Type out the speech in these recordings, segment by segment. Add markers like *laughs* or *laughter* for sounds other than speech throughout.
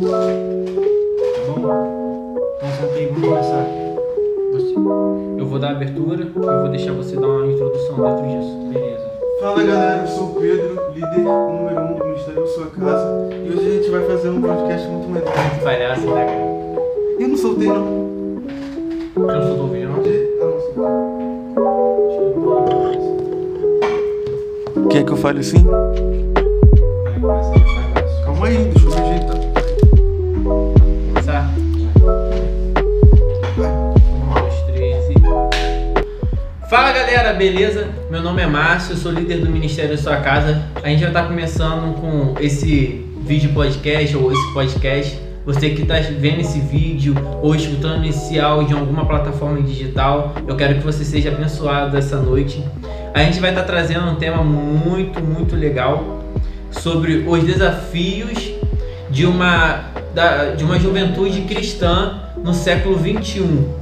Tá bom? Então senta aí, vamos começar. Você- Eu vou dar a abertura e vou deixar você dar uma introdução dentro disso. Beleza. Fala galera, eu sou o Pedro, líder número 1 um do Ministério da Sua Casa. E hoje a gente vai fazer um podcast muito maneiro. Palhaço, né, cara? Eu não soltei não. Eu não sou do ouvido, não? Ah, não soltei. Quer que eu fale assim? Calma aí, deixa eu beleza? Meu nome é Márcio, sou líder do Ministério da Sua Casa. A gente vai estar começando com esse vídeo podcast ou esse podcast. Você que está vendo esse vídeo ou escutando esse áudio em alguma plataforma digital, eu quero que você seja abençoado essa noite. A gente vai estar trazendo um tema muito, muito legal sobre os desafios de uma, da- de uma juventude cristã no século 21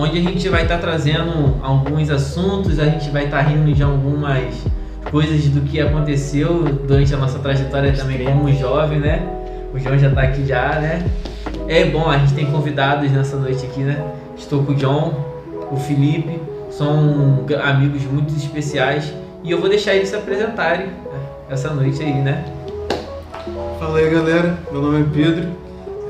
onde a gente vai estar trazendo alguns assuntos, a gente vai estar rindo de algumas coisas do que aconteceu durante a nossa trajetória também como jovem, né? O João já tá aqui já, né? É bom, a gente tem convidados nessa noite aqui, né? Estou com o John, o Felipe, são amigos muito especiais e eu vou deixar eles se apresentarem essa noite aí, né? Fala aí galera, meu nome é Pedro,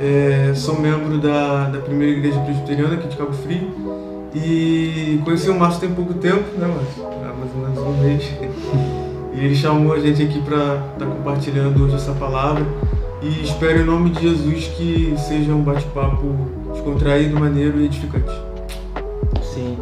é, sou membro da, da primeira igreja presbiteriana aqui de Cabo Frio e conheci o Márcio tem pouco tempo, né Márcio? Há mais ou menos um mês. *laughs* E ele chamou a gente aqui para estar compartilhando hoje essa palavra e espero em nome de Jesus que seja um bate-papo descontraído, maneiro e edificante. Sim.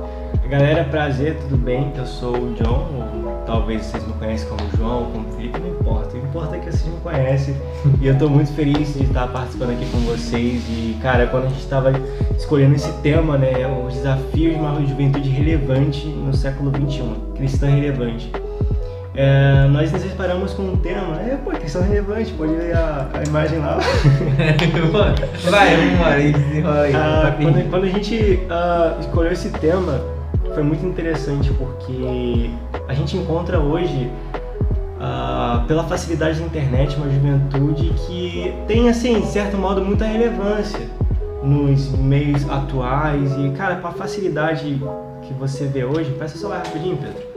Galera, prazer, tudo bem? Eu sou o John, ou talvez vocês me conheçam como João ou como Felipe, não importa. O que importa é que vocês me conhecem e eu tô muito feliz de estar participando aqui com vocês. E, cara, quando a gente estava escolhendo esse tema, né, os desafios de uma juventude relevante no século XXI, cristã relevante. É, nós nos separamos com um tema, é, pô, cristão relevante, pode ver a, a imagem lá. *laughs* Vai, vamos aí, desenrola aí. Ah, quando, quando a gente ah, escolheu esse tema, foi muito interessante porque a gente encontra hoje, ah, pela facilidade da internet, uma juventude que tem, assim, de certo modo, muita relevância nos meios atuais. E, cara, com a facilidade que você vê hoje, presta o celular rapidinho, Pedro.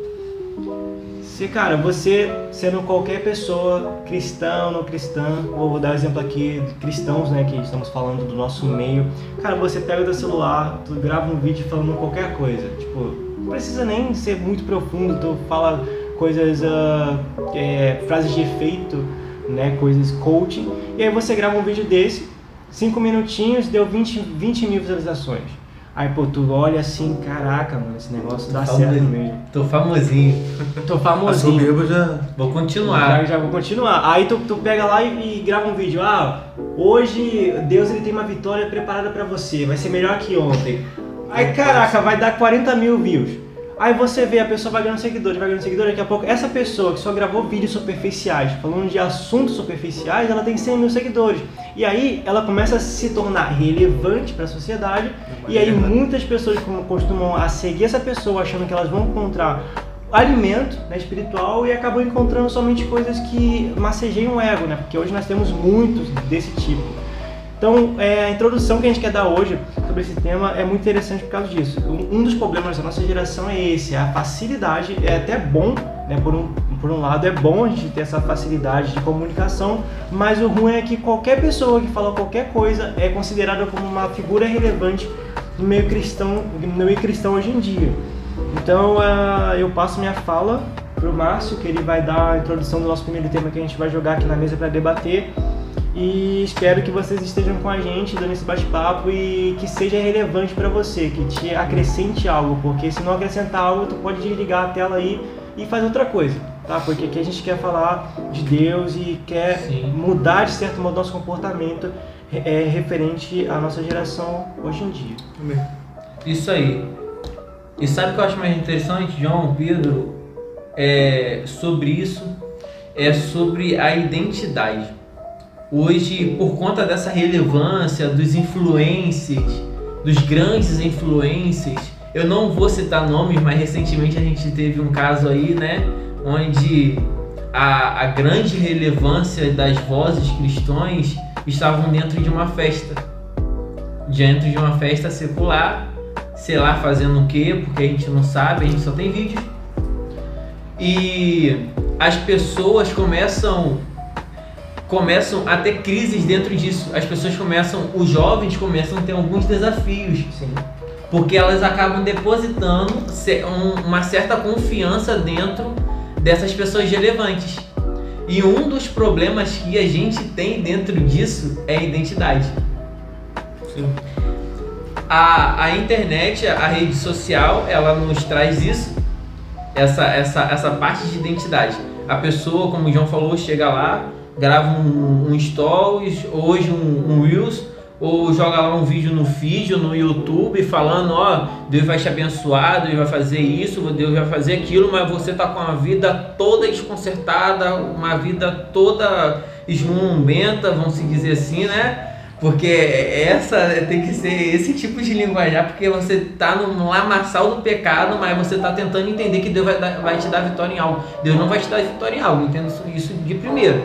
Se, cara, você sendo qualquer pessoa, cristão, não cristã, vou dar um exemplo aqui de cristãos, né, que estamos falando do nosso meio. Cara, você pega o teu celular, tu grava um vídeo falando qualquer coisa. Tipo, não precisa nem ser muito profundo, tu fala coisas, ah, é, frases de efeito, né, coisas coaching. E aí você grava um vídeo desse, 5 minutinhos, deu 20, 20 mil visualizações. Aí, pô, tu olha assim, caraca, mano, esse negócio dá certo Famosinho. mesmo. Tô famosinho. Tô A famosinho. soberba já. Vou Já, continuar. já vou continuar. Aí tu, tu pega lá e, e grava um vídeo. Ah, hoje Deus ele tem uma vitória preparada pra você. Vai ser melhor que ontem. Aí caraca, vai dar 40 mil views. Aí você vê, a pessoa vai ganhando seguidores, vai ganhando seguidores. Daqui a pouco, essa pessoa que só gravou vídeos superficiais, falando de assuntos superficiais, ela tem 100 mil seguidores. E aí ela começa a se tornar relevante pra sociedade. E aí muitas pessoas costumam a seguir essa pessoa achando que elas vão encontrar alimento né, espiritual e acabam encontrando somente coisas que massageiam o ego, né? Porque hoje nós temos muitos desse tipo. Então, é, a introdução que a gente quer dar hoje sobre esse tema é muito interessante por causa disso. Um, dos problemas da nossa geração é esse, a facilidade. É até bom, né, por, um, por um lado, é bom a gente ter essa facilidade de comunicação, mas o ruim é que qualquer pessoa que fala qualquer coisa é considerada como uma figura relevante no meio cristão, no meio cristão hoje em dia. Então, ah, eu passo minha fala pro Márcio, que ele vai dar a introdução do nosso primeiro tema que a gente vai jogar aqui na mesa para debater. E espero que vocês estejam com a gente dando esse bate-papo e que seja relevante para você, que te acrescente algo, porque se não acrescentar algo, tu pode desligar a tela aí e fazer outra coisa, tá? Porque aqui a gente quer falar de Deus e quer Sim. mudar de certo modo nosso comportamento é, referente à nossa geração hoje em dia. Amém. Isso aí. E sabe o que eu acho mais interessante, João, Pedro? É sobre isso, é sobre a identidade. Hoje, por conta dessa relevância dos influencers, dos grandes influencers, eu não vou citar nomes, mas recentemente a gente teve um caso aí, né, onde a, a grande relevância das vozes cristãs estavam dentro de uma festa. Dentro de uma festa secular, sei lá, fazendo o quê, porque a gente não sabe, a gente só tem vídeo. E as pessoas começam começam a ter crises dentro disso. As pessoas começam, os jovens começam a ter alguns desafios. Sim. Porque elas acabam depositando um- uma certa confiança dentro dessas pessoas relevantes. E um dos problemas que a gente tem dentro disso é a identidade. Sim. A, a internet, a rede social, ela nos traz isso, essa, essa, essa parte de identidade. A pessoa, como o João falou, chega lá, grava um, um stories, hoje um, um Reels, ou joga lá um vídeo no feed no YouTube falando, ó, Deus vai te abençoar, Deus vai fazer isso, Deus vai fazer aquilo, mas você tá com a vida toda desconcertada, uma vida toda esmumbenta, vamos se dizer assim, né? Porque essa tem que ser esse tipo de linguajar, porque você tá no lamaçal do pecado, mas você tá tentando entender que Deus vai, vai te dar vitória em algo. Deus não vai te dar vitória em algo, entenda isso- isso de primeiro.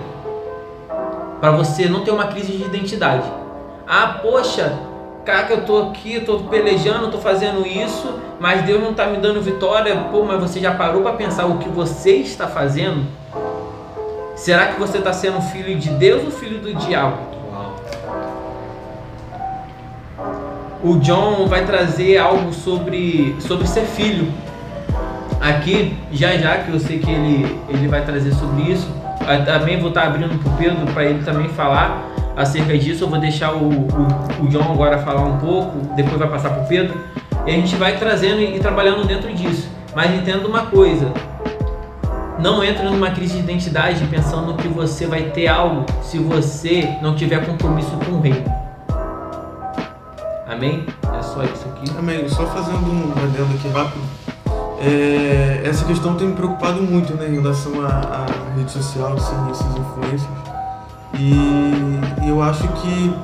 Para você não ter uma crise de identidade. Ah, poxa, cara, eu tô aqui, eu tô pelejando, tô fazendo isso, mas Deus não tá me dando vitória. Pô, mas você já parou para pensar o que você está fazendo? Será que você está sendo filho de Deus ou filho do diabo? O John vai trazer algo sobre, sobre ser filho. Aqui, já já, que eu sei que ele, ele vai trazer sobre isso. Também vou estar abrindo para o Pedro para ele também falar acerca disso. Eu vou deixar o, o, o John agora falar um pouco, depois vai passar para o Pedro. E a gente vai trazendo e, trabalhando dentro disso. Mas entenda uma coisa: não entre numa crise de identidade pensando que você vai ter algo se você não tiver compromisso com o reino. Amém? É só isso aqui. Amém. Só fazendo um adendo aqui rápido. É, essa questão tem me preocupado muito né, em relação à, à rede social, assim, esses influencers. E eu acho que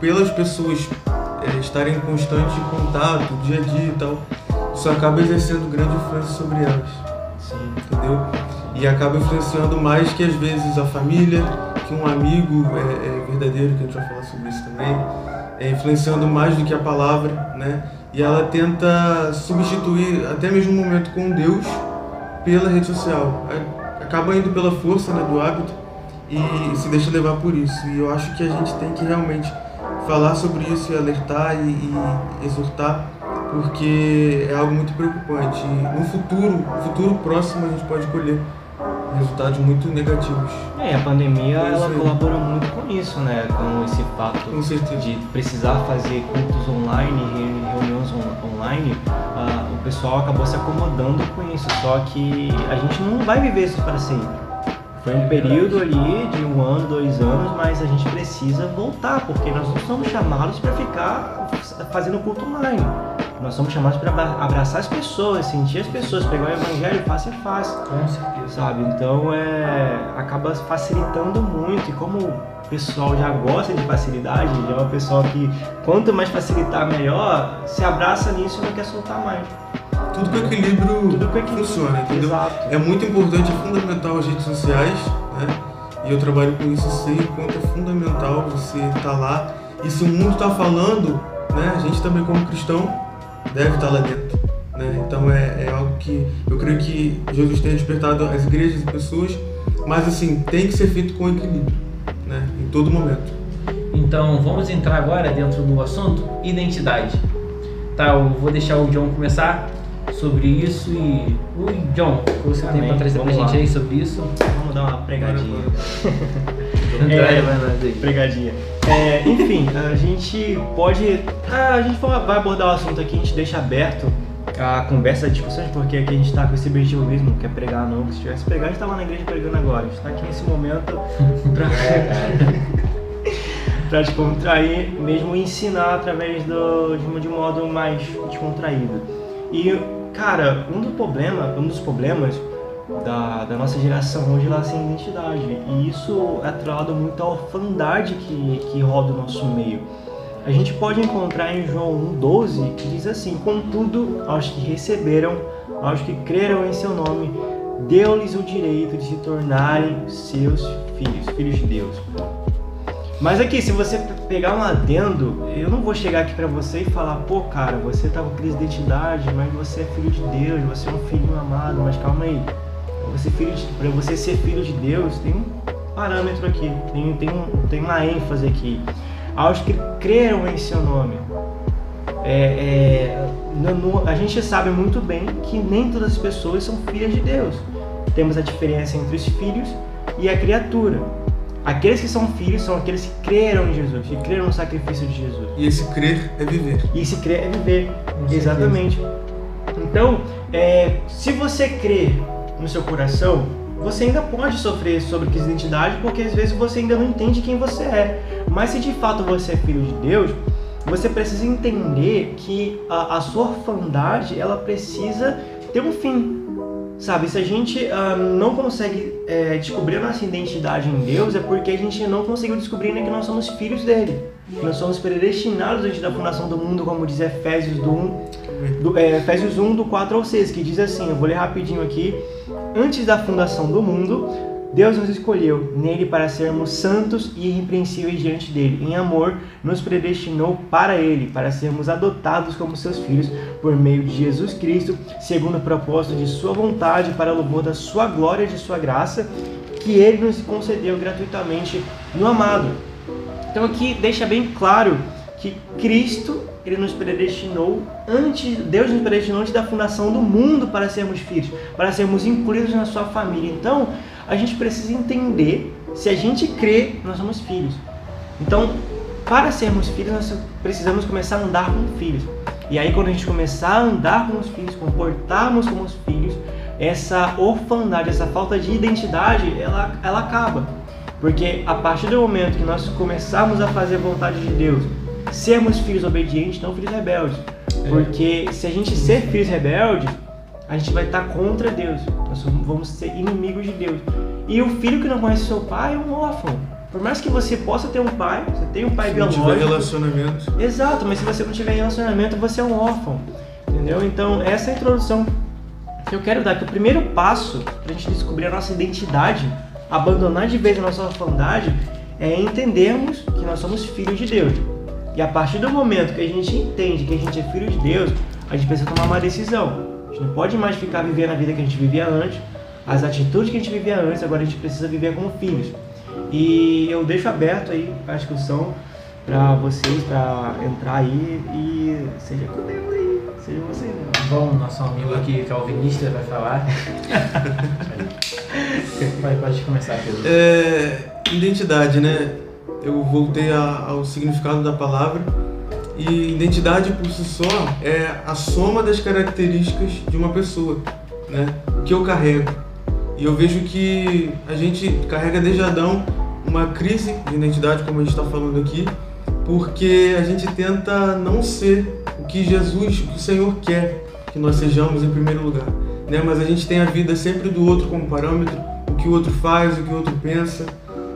pelas pessoas é, estarem em constante contato, dia a dia e tal, isso acaba exercendo grande influência sobre elas, Sim. entendeu? E acaba influenciando mais que às vezes a família, que um amigo é, é verdadeiro, que a gente vai falar sobre isso também, é influenciando mais do que a palavra, né? E ela tenta substituir até mesmo um momento com Deus pela rede social. Acaba indo pela força né, do hábito e se deixa levar por isso. E eu acho que a gente tem que realmente falar sobre isso e alertar e, e exortar, porque é algo muito preocupante. E no futuro, futuro próximo, a gente pode colher resultados muito negativos. É, a pandemia Pois ela é. colabora muito com isso, né? Com esse fato Com de precisar fazer cultos online, re- reuniões on- online, o pessoal acabou se acomodando com isso. Só que a gente não vai viver isso para sempre. Foi um período ali de um ano, dois anos, mas a gente precisa voltar, porque nós não somos chamados para ficar fazendo culto online. Nós somos chamados para abraçar as pessoas, sentir as pessoas, pegar o evangelho face a face Com certeza. sabe? Então é acaba facilitando muito e como o pessoal já gosta de facilidade, já é uma pessoa que quanto mais facilitar melhor, se abraça nisso e não quer soltar mais. Tudo com equilíbrio Tudo com equilíbrio. funciona, entendeu? Exato. É muito importante, é fundamental as redes sociais, né? E eu trabalho com isso, sei o quanto é fundamental você estar lá. E se o mundo está falando, né? A gente também como cristão deve estar lá dentro, né? Então é, é algo que eu creio que Jesus tem despertado as igrejas e pessoas, mas assim, tem que ser feito com equilíbrio, né? Em todo momento. Então vamos entrar agora dentro do assunto identidade. Tá, eu vou deixar o John começar sobre isso e. Ui, John, o que você tem Amém. pra trazer pra Vamos gente lá. aí sobre isso? Vamos dar uma pregadinha. Traz, *laughs* vai. Pregadinha. É, enfim, a gente pode. ah, A gente vai abordar o assunto aqui, a gente deixa aberto a conversa, a discussões, porque aqui a gente tá com esse objetivo mesmo, não quer pregar não, que se tivesse pregar, a gente tava na igreja pregando agora. A gente tá aqui nesse momento *laughs* pra, *laughs* pra descontrair, mesmo ensinar através do, de um modo mais descontraído. E, cara, um dos problemas, um dos problemas da, da nossa geração hoje ela é sem identidade. E isso é atrelado muito à orfandade que, que roda o nosso meio. A gente pode encontrar em João 1,12 que diz assim: Contudo, aos que receberam, aos que creram em seu nome, deu-lhes o direito de se tornarem seus filhos, filhos de Deus. Mas aqui, se você pegar um adendo, eu não vou chegar aqui para você e falar, pô, cara, você tá com crise de identidade, mas você é filho de Deus, você é um filho amado, mas calma aí. Pra você, filho de, pra você ser filho de Deus, tem um parâmetro aqui, tem, tem, um, tem uma ênfase aqui. Aos que creram em seu nome. É, é, no, no, a gente sabe muito bem que nem todas as pessoas são filhas de Deus. Temos a diferença entre os filhos e a criatura. Aqueles que são filhos são aqueles que creram em Jesus, que creram no sacrifício de Jesus. E esse crer é viver. E esse crer é viver, exatamente. Então, é, se você crer no seu coração, você ainda pode sofrer sobre de identidade, porque às vezes você ainda não entende quem você é. Mas se de fato você é filho de Deus, você precisa entender que a, a sua orfandade ela precisa ter um fim. Sabe, se a gente uh, não consegue é, descobrir a nossa identidade em Deus, é porque a gente não conseguiu descobrir né, que nós somos filhos dele. Nós somos predestinados antes da fundação do mundo, como diz Efésios, do 1, do, é, Efésios 1, do 4 ao 6, que diz assim, eu vou ler rapidinho aqui. Antes da fundação do mundo, Deus nos escolheu nele para sermos santos e irrepreensíveis diante dele. Em amor, nos predestinou para ele, para sermos adotados como seus filhos por meio de Jesus Cristo, segundo o propósito de sua vontade, para louvor da sua glória e de sua graça, que ele nos concedeu gratuitamente no amado. Então aqui deixa bem claro que Cristo ele nos predestinou antes, Deus nos predestinou antes da fundação do mundo para sermos filhos, para sermos incluídos na sua família. Então, a gente precisa entender se a gente crê, nós somos filhos. Então, para sermos filhos, nós precisamos começar a andar como filhos. E aí, quando a gente começar a andar como os filhos, comportarmos como os filhos, essa orfandade, essa falta de identidade, ela, ela acaba. Porque a partir do momento que nós começarmos a fazer a vontade de Deus, sermos filhos obedientes, não filhos rebeldes. É. Porque se a gente ser filhos rebeldes, a gente vai estar contra Deus. Nós vamos ser inimigos de Deus. E o filho que não conhece seu pai é um órfão. Por mais que você possa ter um pai, você tem um pai se biológico. Se não tiver relacionamento. Exato, mas se você não tiver relacionamento, você é um órfão. Entendeu? Então, essa é a introdução que eu quero dar. Que o primeiro passo para a gente descobrir a nossa identidade, abandonar de vez a nossa orfandade, é entendermos que nós somos filhos de Deus. E a partir do momento que a gente entende que a gente é filho de Deus, a gente precisa tomar uma decisão. Gente não pode mais ficar vivendo a vida que a gente vivia antes, as atitudes que a gente vivia antes, agora a gente precisa viver como filhos. E eu deixo aberto aí a discussão para vocês, para entrar aí e seja comigo aí, seja vocês. Né? Bom, nosso amigo aqui, calvinista, vai falar. *laughs* vai, pode começar, Pedro. É, identidade, né? Eu voltei a, ao significado da palavra e identidade por si só é a soma das características de uma pessoa, né? Que eu carrego. E eu vejo que a gente carrega desde Adão uma crise de identidade, como a gente está falando aqui, porque a gente tenta não ser o que Jesus, o que o Senhor quer que nós sejamos em primeiro lugar, né? Mas a gente tem a vida sempre do outro como parâmetro, o que o outro faz, o que o outro pensa,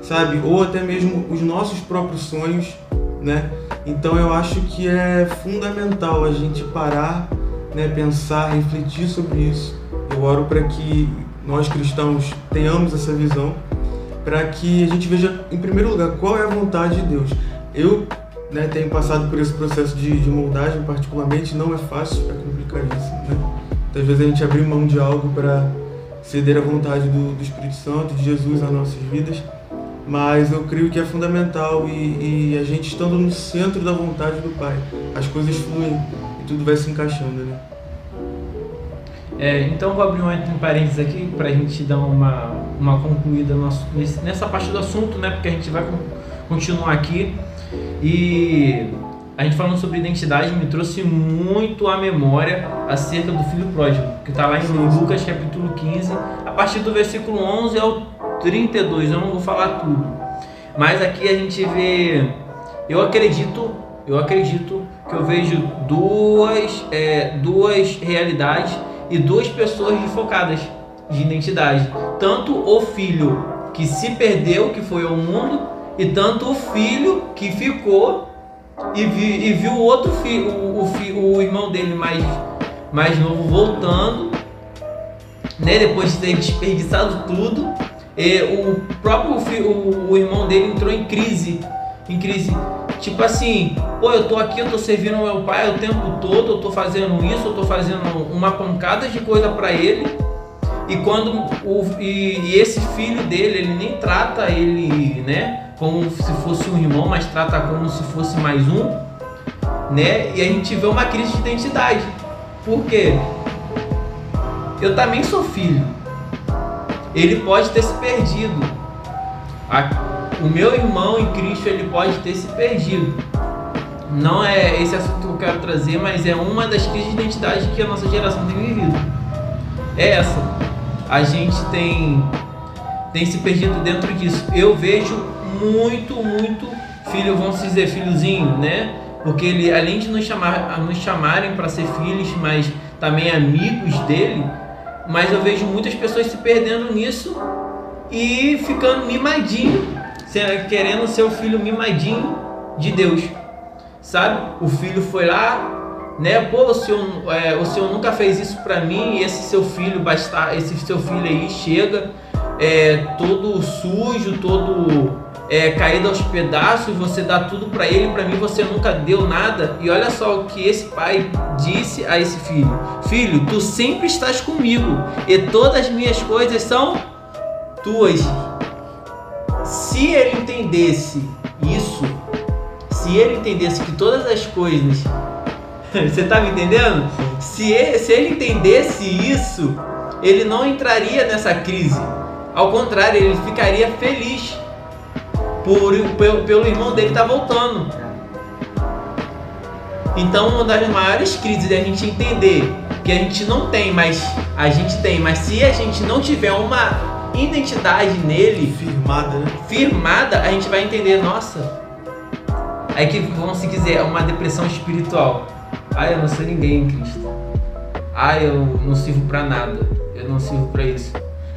sabe? Ou até mesmo os nossos próprios sonhos, né? Então eu acho que é fundamental a gente parar, né, pensar, refletir sobre isso. Eu oro para que nós cristãos tenhamos essa visão, para que a gente veja, em primeiro lugar, qual é a vontade de Deus. Eu né, tenho passado por esse processo de, de moldagem, particularmente, não é fácil, é complicadíssimo. Né? Às vezes a gente abrir mão de algo para ceder à vontade do, do Espírito Santo, de Jesus nas nossas vidas mas eu creio que é fundamental e, e, a gente estando no centro da vontade do Pai, as coisas fluem e tudo vai se encaixando, né? É, então vou abrir um entre parênteses aqui para a gente dar uma, uma concluída nosso, nessa parte do assunto, né? Porque a gente vai continuar aqui e a gente falando sobre identidade me trouxe muito à memória acerca do filho pródigo, que está lá em Lucas capítulo 15, a partir do versículo 11 ao 32, eu não vou falar tudo. Mas aqui a gente vê, eu acredito, eu acredito que eu vejo duas, é, duas realidades e duas pessoas desfocadas de identidade. Tanto o filho que se perdeu, que foi ao mundo, e tanto o filho que ficou e, vi, e viu o outro filho, o, o, o irmão dele mais, mais novo voltando né? Depois de ter desperdiçado tudo, o próprio o, o irmão dele entrou em crise, em crise. Tipo assim, pô, eu tô aqui, eu tô servindo meu pai o tempo todo, eu tô fazendo isso, eu tô fazendo uma pancada de coisa pra ele. E quando o, e, e esse filho dele, ele nem trata ele, né, como se fosse um irmão, mas trata como se fosse mais um, né? E a gente vê uma crise de identidade. Por quê? Eu também sou filho. Ele pode ter se perdido. O meu irmão em Cristo, ele pode ter se perdido. Não é esse assunto que eu quero trazer, mas é uma das crises de identidade que a nossa geração tem vivido. É essa. A gente tem tem se perdido dentro disso. Eu vejo muito, muito filho, vamos dizer filhozinho, né? Porque ele, além de nos, chamar, nos chamarem para ser filhos, mas também amigos dele, mas eu vejo muitas pessoas se perdendo nisso e ficando mimadinho, querendo ser o filho mimadinho de Deus, sabe? O filho foi lá, né? Pô, o senhor, é, o senhor nunca fez isso pra mim e esse seu filho basta, esse seu filho aí chega é, todo sujo, todo é, caído aos pedaços, você dá tudo pra ele, pra mim você nunca deu nada. E olha só o que esse pai disse a esse filho: Filho, tu sempre estás comigo e todas as minhas coisas são tuas. Se ele entendesse isso, se ele entendesse que todas as coisas. *laughs* Você tá me entendendo? Se ele, se ele entendesse isso, ele não entraria nessa crise. Ao contrário, ele ficaria feliz por, pelo, pelo irmão dele estar voltando. Então, uma das maiores crises é a gente entender que a gente não tem, mas a gente tem, mas se a gente não tiver uma identidade nele Firmada, né? firmada, a gente vai entender, nossa. Aí que vamos se quiser, é uma depressão espiritual. Ah, eu não sou ninguém em Cristo. Ah, eu não sirvo pra nada. Eu não sirvo pra isso.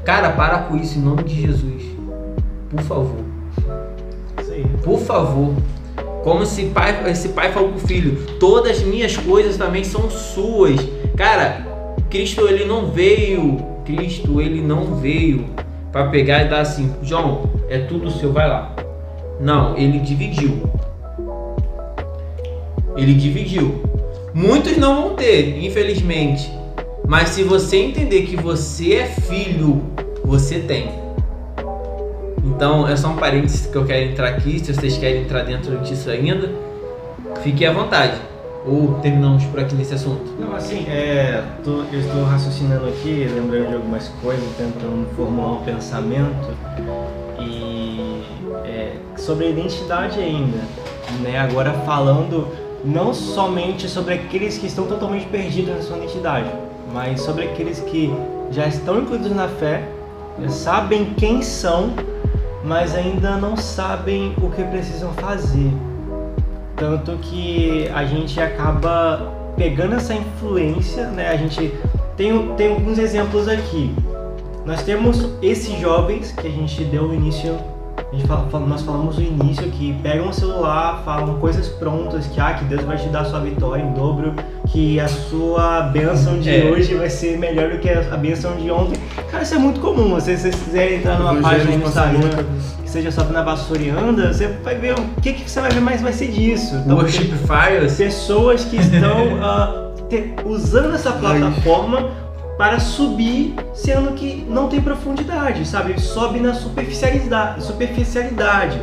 Cara, para com isso em nome de Jesus. Por favor. Aí. Por favor. Como esse pai, esse pai falou pro filho, todas as minhas coisas também são suas. Cara, Cristo ele não veio, Cristo ele não veio para pegar e dar assim, João, é tudo seu, vai lá. Não, ele dividiu. Ele dividiu. Muitos não vão ter, infelizmente. Mas se você entender que você é filho, você tem. Então é só um parênteses que eu quero entrar aqui. Se vocês querem entrar dentro disso ainda, fiquem à vontade. Ou terminamos por aqui nesse assunto. Não, assim, é, tô- eu estou raciocinando aqui, lembrando de algumas coisas, tentando formular um pensamento e é, sobre a identidade ainda, né? Agora falando não somente sobre aqueles que estão totalmente perdidos na sua identidade, mas sobre aqueles que já estão incluídos na fé, sabem quem são, mas ainda não sabem o que precisam fazer. Tanto que a gente acaba pegando essa influência, né? A gente tem, tem alguns exemplos aqui. Nós temos esses jovens que a gente deu no início, a gente fala, nós falamos no início que pegam o celular, falam coisas prontas, que ah, que Deus vai te dar sua vitória em dobro, que a sua bênção de É. hoje vai ser melhor do que a bênção de ontem. Cara, isso é muito comum. Se vocês quiserem entrar numa página no Instagram que seja só na vassoura e anda, você vai ver o que, que você vai ver mais vai ser disso. Então, Worship Fires. pessoas que estão *laughs* ah, te- usando essa plataforma para subir, sendo que não tem profundidade, sabe? Sobe na superficialidade. superficialidade.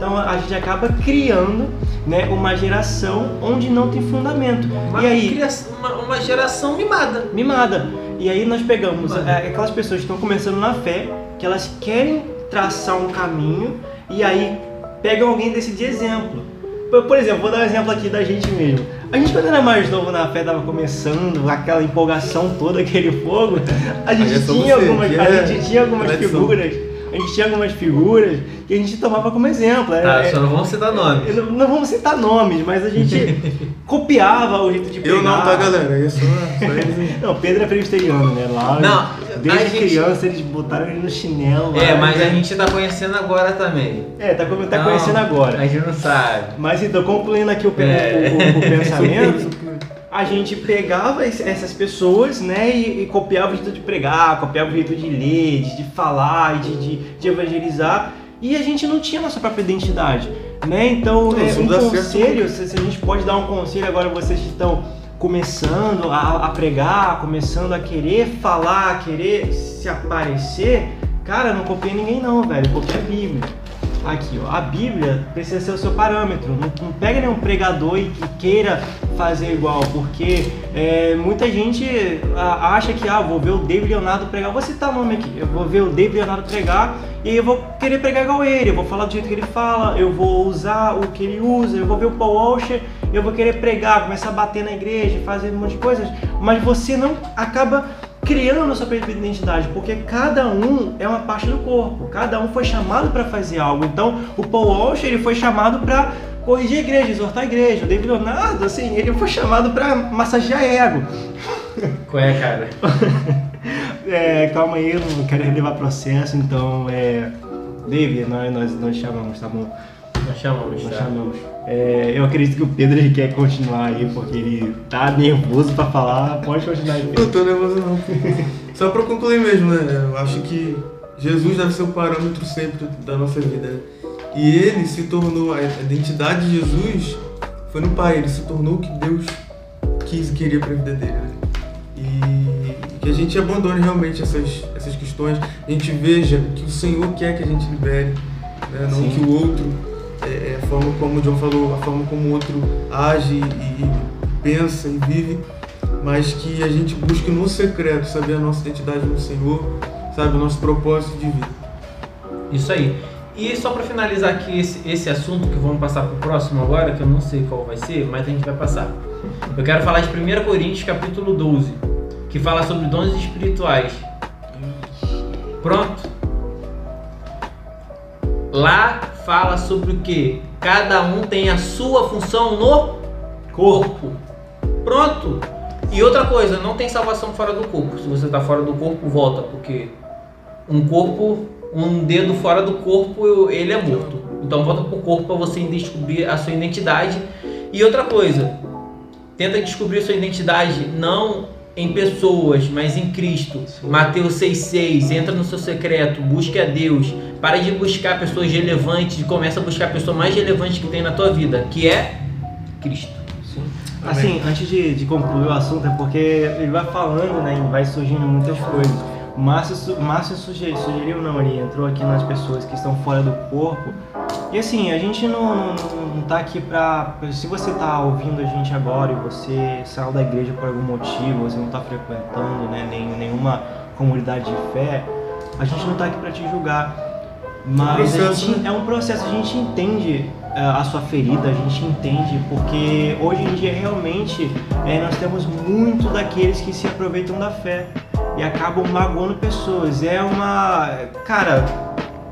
Então a gente acaba criando né, uma geração onde não tem fundamento. Uma, e aí, criação- uma, uma geração mimada. mimada. E aí nós pegamos Mano. é, aquelas pessoas que estão começando na fé, que elas querem traçar um caminho e aí pegam alguém desse de exemplo. Por, exemplo, vou dar um exemplo aqui da gente mesmo. A gente quando era mais novo na fé, tava começando, aquela empolgação toda, *laughs* aquele fogo, a gente é tinha algumas, a é gente tinha algumas figuras, a gente tinha algumas figuras que a gente tomava como exemplo. Tá, É- só não vamos citar nomes. não, não vamos citar nomes, mas a gente *laughs* copiava o jeito de pegar. Eu não, tá, galera? Eu sou, só eles. Não, Pedro é presbiteriano, né? Lá, Não, desde gente- criança eles botaram ele no chinelo. lá, É, mas né? a gente tá conhecendo agora também. É, tá, tá Não, conhecendo agora. A gente não sabe. Mas então, concluindo aqui o, É. o- o- o pensamento, *laughs* a gente pegava essas pessoas, né, e, e copiava o jeito de pregar, copiava o jeito de ler, de, de falar, de, de, de evangelizar, e a gente não tinha nossa própria identidade, né? Então, é, um conselho, se, se a gente pode dar um conselho agora vocês que estão começando a, a pregar, começando a querer falar, a querer se aparecer, cara, não copia ninguém não, velho, copia a Bíblia. Aqui, ó, a Bíblia precisa ser o seu parâmetro. Não, não pega nenhum pregador e que queira fazer igual, porque é, muita gente acha que, ah, vou ver o David Leonardo pregar. Vou citar o nome aqui. Eu vou ver o David Leonardo pregar e eu vou querer pregar igual ele. Eu vou falar do jeito que ele fala, eu vou usar o que ele usa, eu vou ver o Paul Washer, eu vou querer pregar, começar a bater na igreja, fazer um monte de coisas, mas você não acaba criando a sua própria identidade, porque cada um é uma parte do corpo, cada um foi chamado para fazer algo. Então, o Paul Walsh ele foi chamado para corrigir a igreja, exortar a igreja. O David Leonardo, assim, ele foi chamado para massagear ego. Qual é, cara? *laughs* É, calma aí, eu não quero levar processo, então, é, David, nós, nós, nós chamamos, tá bom? Nós chamamos, Nós tá? chamamos. É, eu acredito que o Pedro ele quer continuar aí, porque ele tá nervoso para falar. Pode continuar aí, Pedro. Não tô nervoso não. *laughs* Só pra concluir mesmo, né? Eu acho que Jesus deve ser o parâmetro sempre da nossa vida. né? E ele se tornou, a identidade de Jesus foi no Pai, ele se tornou o que Deus quis e queria pra vida dele. Né? E que a gente abandone realmente essas, essas questões, a gente veja que o Senhor quer que a gente libere, né? não Sim. que o outro, é, é, a forma como o John falou, a forma como o outro age e, e pensa e vive mas que a gente busque no secreto saber a nossa identidade no Senhor, sabe, o nosso propósito de vida. Isso aí. E só pra finalizar aqui esse, esse assunto que vamos passar pro próximo agora, que eu não sei qual vai ser, mas a gente vai passar. Eu quero falar de 1 Coríntios capítulo 12, que fala sobre dons espirituais. Pronto? Lá fala sobre o que? Cada um tem a sua função no corpo. Pronto. E outra coisa, não tem salvação fora do corpo. Se você tá fora do corpo, volta, porque um corpo, um dedo fora do corpo, ele é morto. Então volta pro corpo para você descobrir a sua identidade. E outra coisa, tenta descobrir a sua identidade não em pessoas, mas em Cristo. Mateus 6,6, entra no seu secreto, busque a Deus. Para de buscar pessoas relevantes e começa a buscar a pessoa mais relevante que tem na tua vida, que é Cristo. Assim, antes de, de concluir o assunto, é porque ele vai falando, né, e vai surgindo muitas coisas. Márcio, su- Márcio suge- sugeriu, não, ele entrou aqui nas pessoas que estão fora do corpo. E assim, a gente não, não, não- tá aqui pra. Se você tá ouvindo a gente agora e você saiu da igreja por algum motivo, você não tá frequentando né, nem, nenhuma comunidade de fé, a gente não tá aqui pra te julgar. Mas a gente, é um processo, a gente entende é, a sua ferida, a gente entende, porque hoje em dia realmente é, nós temos muito daqueles que se aproveitam da fé e acabam magoando pessoas. É uma. Cara,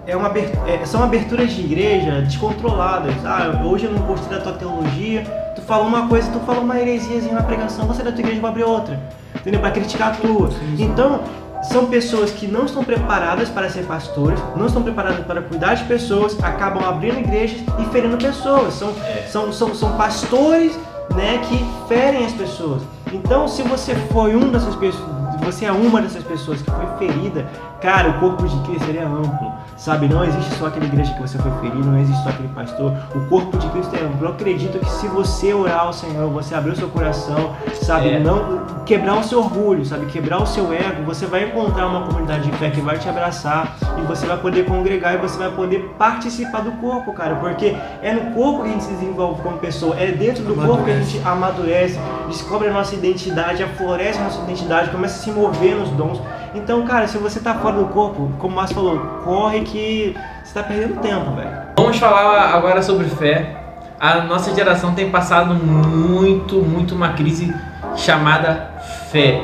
é uma, é, são aberturas de igreja descontroladas. Ah, hoje eu não gostei da tua teologia, tu falou uma coisa, tu falou uma heresiazinha na pregação, você da tua igreja vai abrir outra. Entendeu? Pra criticar a tua. Então, são pessoas que não estão preparadas para ser pastores, não estão preparadas para cuidar de pessoas, acabam abrindo igrejas e ferindo pessoas. São, É. são, são, são pastores né, que ferem as pessoas. Então, se você foi um dessas pessoas, você é uma dessas pessoas que foi ferida, cara, o corpo de Cristo ele é amplo, sabe? Não existe só aquela igreja que você foi ferido, não existe só aquele pastor. O corpo de Cristo é amplo. Eu acredito que se você orar ao Senhor, você abrir o seu coração, sabe? É. Não quebrar o seu orgulho, sabe? Quebrar o seu ego, você vai encontrar uma comunidade de fé que vai te abraçar e você vai poder congregar e você vai poder participar do corpo, cara, porque é no corpo que a gente se desenvolve como pessoa, é dentro do corpo que a gente amadurece, descobre a nossa identidade, aflorece a nossa identidade, começa a se mover nos dons. Então, cara, se você tá fora do corpo, como o Márcio falou, corre que você tá perdendo tempo, velho. Vamos falar agora sobre fé. A nossa geração tem passado muito, muito uma crise chamada fé,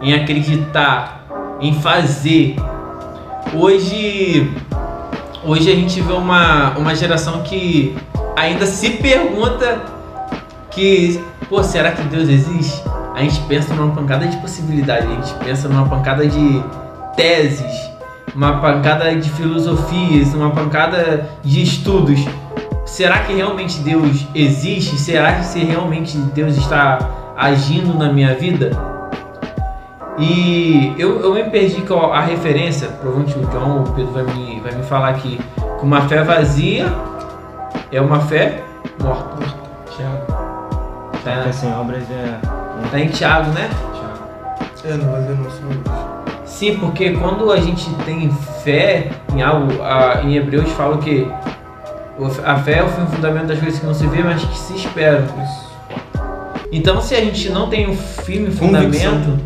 em acreditar, em fazer. Hoje, hoje a gente vê uma, uma geração que ainda se pergunta que, pô, será que Deus existe? A gente pensa numa pancada de possibilidades, a gente pensa numa pancada de teses, uma pancada de filosofias, uma pancada de estudos. será que realmente Deus existe? Será que se realmente Deus está agindo na minha vida? E eu, eu me perdi com a referência, provavelmente o o Pedro vai me, vai me falar aqui, que uma fé vazia é uma fé morta. Tiago. Tá, Fé sem obras é. Tá em Tiago, né? Tiago. É, não, mas eu não sou. Sim, porque quando a gente tem fé em algo, a- em Hebreus fala que a fé é o fundamento das coisas que não se vê, mas que se esperam. Isso. Então, se a gente não tem um firme Convicção. fundamento,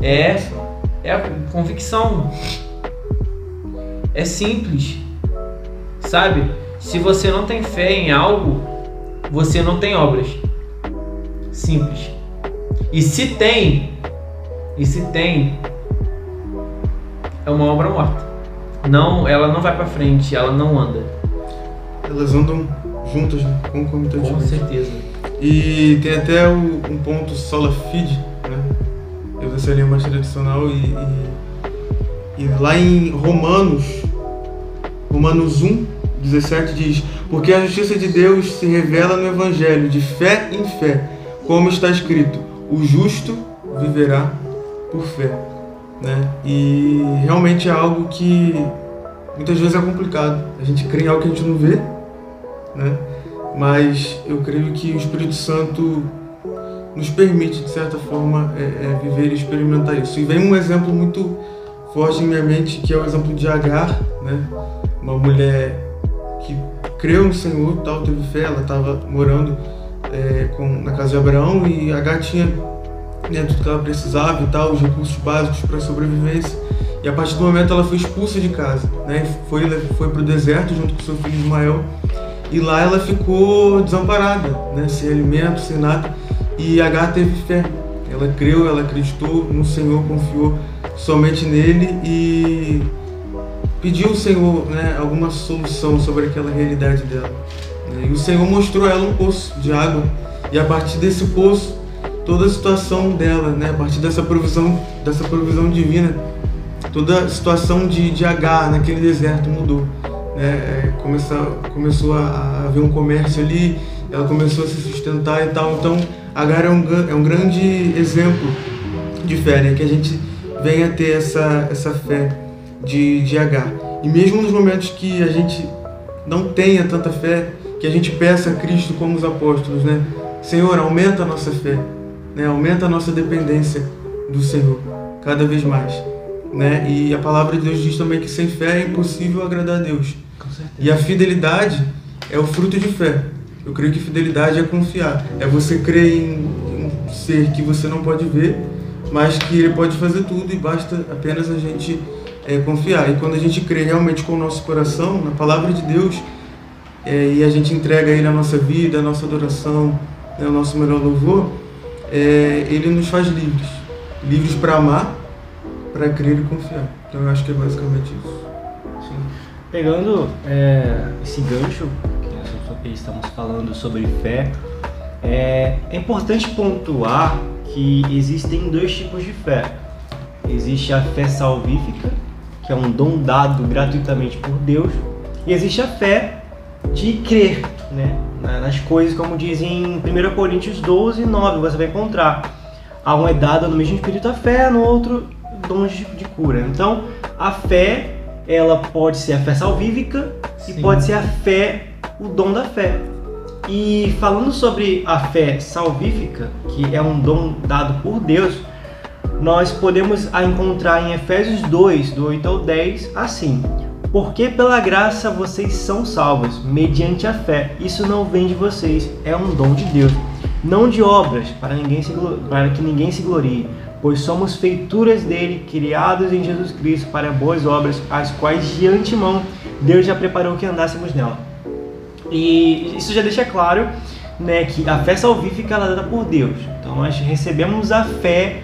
é, é a convicção. É simples, sabe? Se você não tem fé em algo, você não tem obras. Simples. E se tem, e se tem, é uma obra morta. Não, ela não vai pra frente, ela não anda. Elas andam juntas, né? Com concomitantemente. certeza. E tem até o- um ponto sola fide, né? Eu linha mais tradicional e, e, e lá em Romanos, Romanos 1, 17 diz: Porque a justiça de Deus se revela no Evangelho, de fé em fé, como está escrito: o justo viverá por fé. Né? E realmente é algo que muitas vezes é complicado. A gente crê em algo que a gente não vê, né? mas eu creio que o Espírito Santo nos permite, de certa forma, é, é, viver e experimentar isso. E vem um exemplo muito forte em minha mente, que é o exemplo de Agar, né? uma mulher que creu no Senhor, tal, teve fé, ela estava morando é, com, na casa de Abraão e Agar tinha né, tudo que ela precisava e tal, os recursos básicos para sobrevivência. E a partir do momento ela foi expulsa de casa, né? Foi, foi para o deserto junto com seu filho Ismael. E lá ela ficou desamparada, né? sem alimento, sem nada. E Agar teve fé. Ela creu, ela acreditou no Senhor, confiou somente nele e pediu ao Senhor né, alguma solução sobre aquela realidade dela. E o Senhor mostrou a ela um poço de água. E a partir desse poço, toda a situação dela, né, a partir dessa provisão, dessa provisão divina, toda a situação de, de Agar naquele deserto mudou né, é, começou, começou a, haver um comércio ali, ela começou a se sustentar e tal. Então, Agar é um, é um grande exemplo de fé, né, que a gente venha a ter essa, essa fé de, de Agar. E mesmo nos momentos que a gente não tenha tanta fé, que a gente peça a Cristo como os apóstolos, né? Senhor, aumenta a nossa fé, né? Aumenta a nossa dependência do Senhor cada vez mais, né? E a palavra de Deus diz também que sem fé é impossível agradar a Deus. E a fidelidade é o fruto de fé. Eu creio que fidelidade é confiar. É você crer em um ser que você não pode ver, mas que ele pode fazer tudo e basta apenas a gente é, confiar. E quando a gente crê realmente com o nosso coração na palavra de Deus é, e a gente entrega a Ele a nossa vida, a nossa adoração, né, o nosso melhor louvor, é, Ele nos faz livres. Livres para amar, para crer e confiar. Então eu acho que é basicamente isso. Sim. Pegando é, esse gancho que nós estamos falando sobre fé, é, é importante pontuar que existem dois tipos de fé. Existe a fé salvífica, que é um dom dado gratuitamente por Deus, e existe a fé de crer né, na- nas coisas, como diz em 1 Coríntios 12, 9, você vai encontrar. A um é dada no mesmo espírito a fé, no outro dons de, de cura. Então, a fé, ela pode ser a fé salvífica e pode ser a fé, o dom da fé. E falando sobre a fé salvífica, que é um dom dado por Deus, nós podemos a encontrar em Efésios 2, do 8 ao 10, assim: Porque pela graça vocês são salvos, mediante a fé. Isso não vem de vocês, é um dom de Deus. Não de obras, para, ninguém se, para que ninguém se glorie, pois somos feituras dele, criados em Jesus Cristo para boas obras, as quais de antemão Deus já preparou que andássemos nela. E isso já deixa claro né, que a fé salvífica é dada por Deus. Então nós recebemos a fé,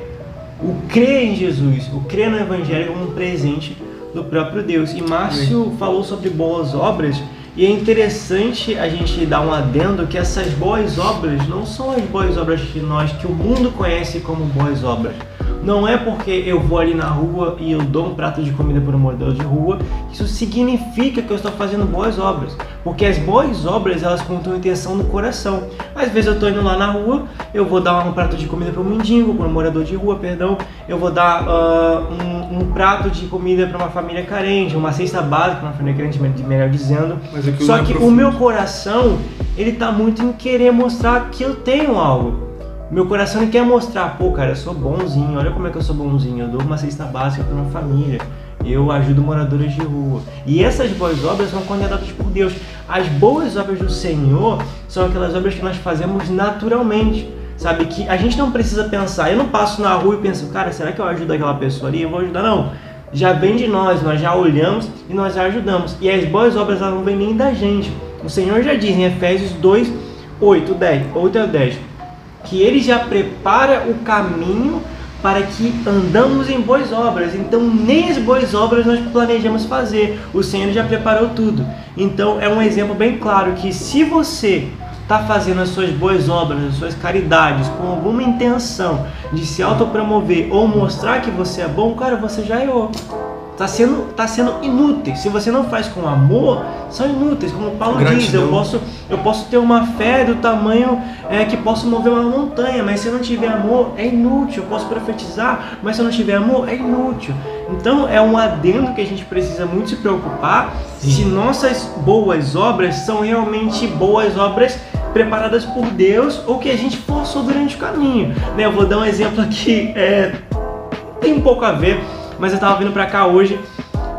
o crer em Jesus, o crer no Evangelho como um presente do próprio Deus. E Márcio falou sobre boas obras e é interessante a gente dar um adendo que essas boas obras não são as boas obras que nós, que o mundo conhece como boas obras. Não é porque eu vou ali na rua e eu dou um prato de comida para um morador de rua, isso significa que eu estou fazendo boas obras. Porque as boas obras, elas contam intenção no coração. Às vezes eu estou indo lá na rua, eu vou dar um prato de comida para um mendigo, para um morador de rua, perdão. Eu vou dar uh, um, um, prato de comida para uma família carente, uma cesta básica para uma família carente, melhor dizendo. Só que o meu coração, ele está muito em querer mostrar que eu tenho algo. Meu coração quer mostrar, pô, cara, eu sou bonzinho, olha como é que eu sou bonzinho, eu dou uma cesta básica para uma família, eu ajudo moradores de rua. E essas boas obras são condenadas por Deus. As boas obras do Senhor são aquelas obras que nós fazemos naturalmente. Sabe que a gente não precisa pensar. Eu não passo na rua e penso, cara, será que eu ajudo aquela pessoa ali? Eu vou ajudar, não. Já vem de nós, nós já olhamos e nós já ajudamos. E as boas obras elas não vêm nem da gente. O Senhor já diz em Efésios 2, 8, 10, 8 a 10 que ele já prepara o caminho para que andamos em boas obras. Então, nem as boas obras nós planejamos fazer. O Senhor já preparou tudo. Então, é um exemplo bem claro que se você está fazendo as suas boas obras, as suas caridades com alguma intenção de se autopromover ou mostrar que você é bom, cara, você já errou. Está sendo, tá sendo inútil. Se você não faz com amor, são inúteis. Como Paulo Gratidão. diz, eu posso, eu posso ter uma fé do tamanho é, que posso mover uma montanha, mas se eu não tiver amor, é inútil. Eu posso profetizar, mas se eu não tiver amor, é inútil. Então é um adendo que a gente precisa muito se preocupar Sim. se nossas boas obras são realmente boas obras preparadas por Deus ou que a gente forçou durante o caminho. Né? Eu vou dar um exemplo aqui, é, tem um pouco a ver mas eu estava vindo para cá hoje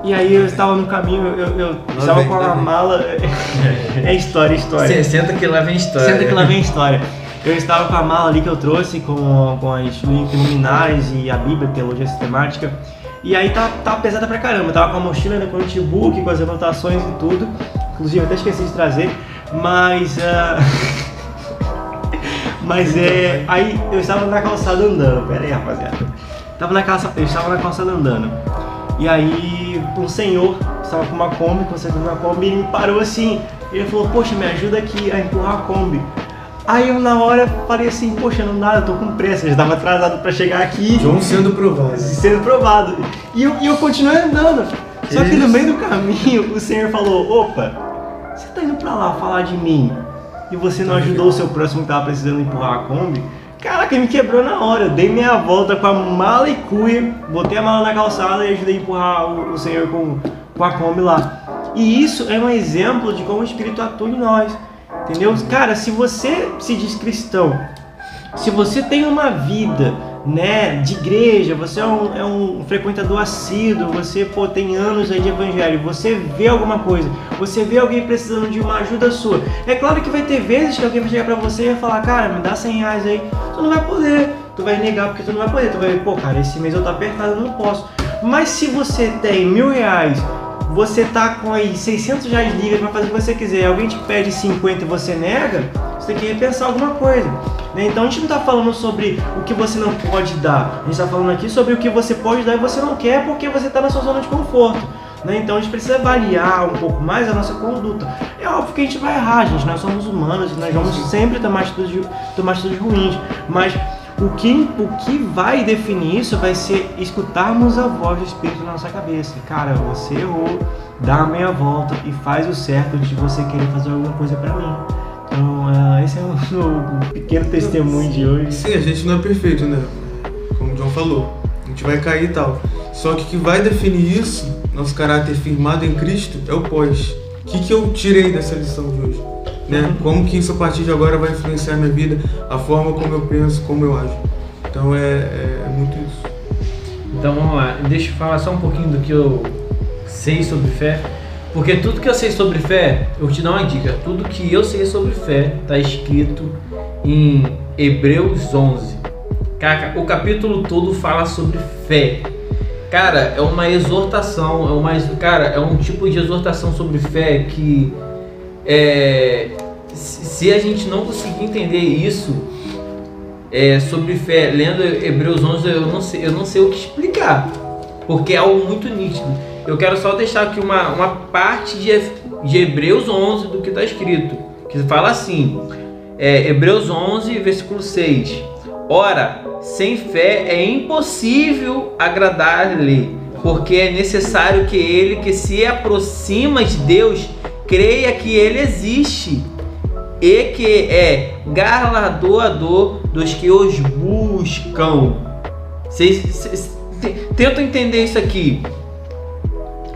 e aí eu estava no caminho, eu, eu estava com uma mala. *laughs* é história, história. Senta que lá vem história. Senta que lá vem história. Eu estava com a mala ali que eu trouxe com, com as luminares e a Bíblia, teologia sistemática. E aí tá, tá pesada pra caramba. Eu tava com a mochila, né, com o notebook, com as anotações e tudo. Inclusive eu até esqueci de trazer. Mas. Uh... *laughs* Mas é. Aí eu estava na calçada andando. Pera aí, rapaziada. Tava na calça, eu estava na calçada andando. E aí um senhor estava com uma Kombi, consertando uma Kombi, ele me parou assim. Ele falou, poxa, me ajuda aqui a empurrar a Kombi. Aí eu na hora falei assim, poxa, não dá, eu tô com pressa, eu estava atrasado para chegar aqui. João sendo provado. Sendo provado. E eu, e eu continuei andando. Só que no meio do caminho o senhor falou, opa, você tá indo pra lá falar de mim e você não ajudou o seu próximo que tava precisando empurrar a Kombi? Caraca, me quebrou na hora. Dei minha volta com a mala e cuia, botei a mala na calçada e ajudei a empurrar o, o senhor com, com a Kombi lá. E isso é um exemplo de como o Espírito atua em nós. Entendeu? Cara, se você se diz cristão, se você tem uma vida né, de igreja, você é um, é um frequentador assíduo, você pô, tem anos aí de evangelho, você vê alguma coisa, você vê alguém precisando de uma ajuda sua. É claro que vai ter vezes que alguém vai chegar pra você e vai falar, cara, me dá 100 reais aí. Tu não vai poder, tu vai negar porque tu não vai poder. Tu vai, pô, cara, esse mês eu tô apertado, eu não posso. Mas se você tem mil reais, você tá com aí 600 reais livres para fazer o que você quiser, alguém te pede 50 e você nega, você tem que repensar alguma coisa. Né? Então a gente não está falando sobre o que você não pode dar, a gente está falando aqui sobre o que você pode dar e você não quer porque você está na sua zona de conforto. Né? Então a gente precisa avaliar um pouco mais a nossa conduta. É óbvio que a gente vai errar, gente, nós somos humanos e nós vamos sempre tomar atitudes, tomar atitudes ruins, mas o que, o que vai definir isso vai ser escutarmos a voz do Espírito na nossa cabeça. Cara, você errou, dá a meia volta e faz o certo de você querer fazer alguma coisa para mim. Então, uh, esse é o, *laughs* o pequeno testemunho de hoje. Sim, a gente não é perfeito, né? Como o John falou, a gente vai cair e tal. Só que o que vai definir isso, nosso caráter firmado em Cristo, é o pós. O que, que eu tirei dessa lição de hoje? Né? Como que isso a partir de agora vai influenciar a minha vida, a forma como eu penso, como eu ajo. Então é, é, é muito isso. Então vamos lá, deixa eu falar só um pouquinho do que eu sei sobre fé. Porque tudo que eu sei sobre fé, eu te dar uma dica. Tudo que eu sei sobre fé está escrito em Hebreus 11. Cara, o capítulo todo fala sobre fé. Cara, é uma exortação, é uma, cara, é um tipo de exortação sobre fé que é, se a gente não conseguir entender isso é, sobre fé, lendo Hebreus 11, eu não sei, eu não sei o que explicar, porque é algo muito nítido. Eu quero só deixar aqui uma, uma parte de, de Hebreus 11 do que está escrito, que fala assim, é, Hebreus 11, versículo 6. Ora, sem fé é impossível agradar-lhe, porque é necessário que ele que se aproxima de Deus creia que ele existe e que é galardoador dos que os buscam. Vocês tentam entender isso aqui.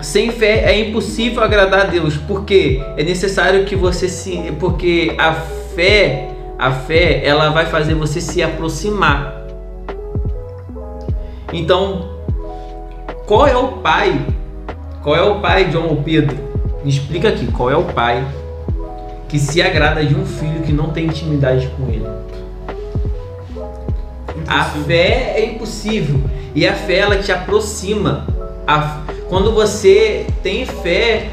Sem fé é impossível agradar a Deus, porque é necessário que você se, porque a fé, a fé, ela vai fazer você se aproximar. Então, qual é o pai? Qual é o pai, João ou Pedro? Me explica aqui, qual é o pai que se agrada de um filho que não tem intimidade com ele? A fé é impossível e a fé ela te aproxima. A, quando você tem fé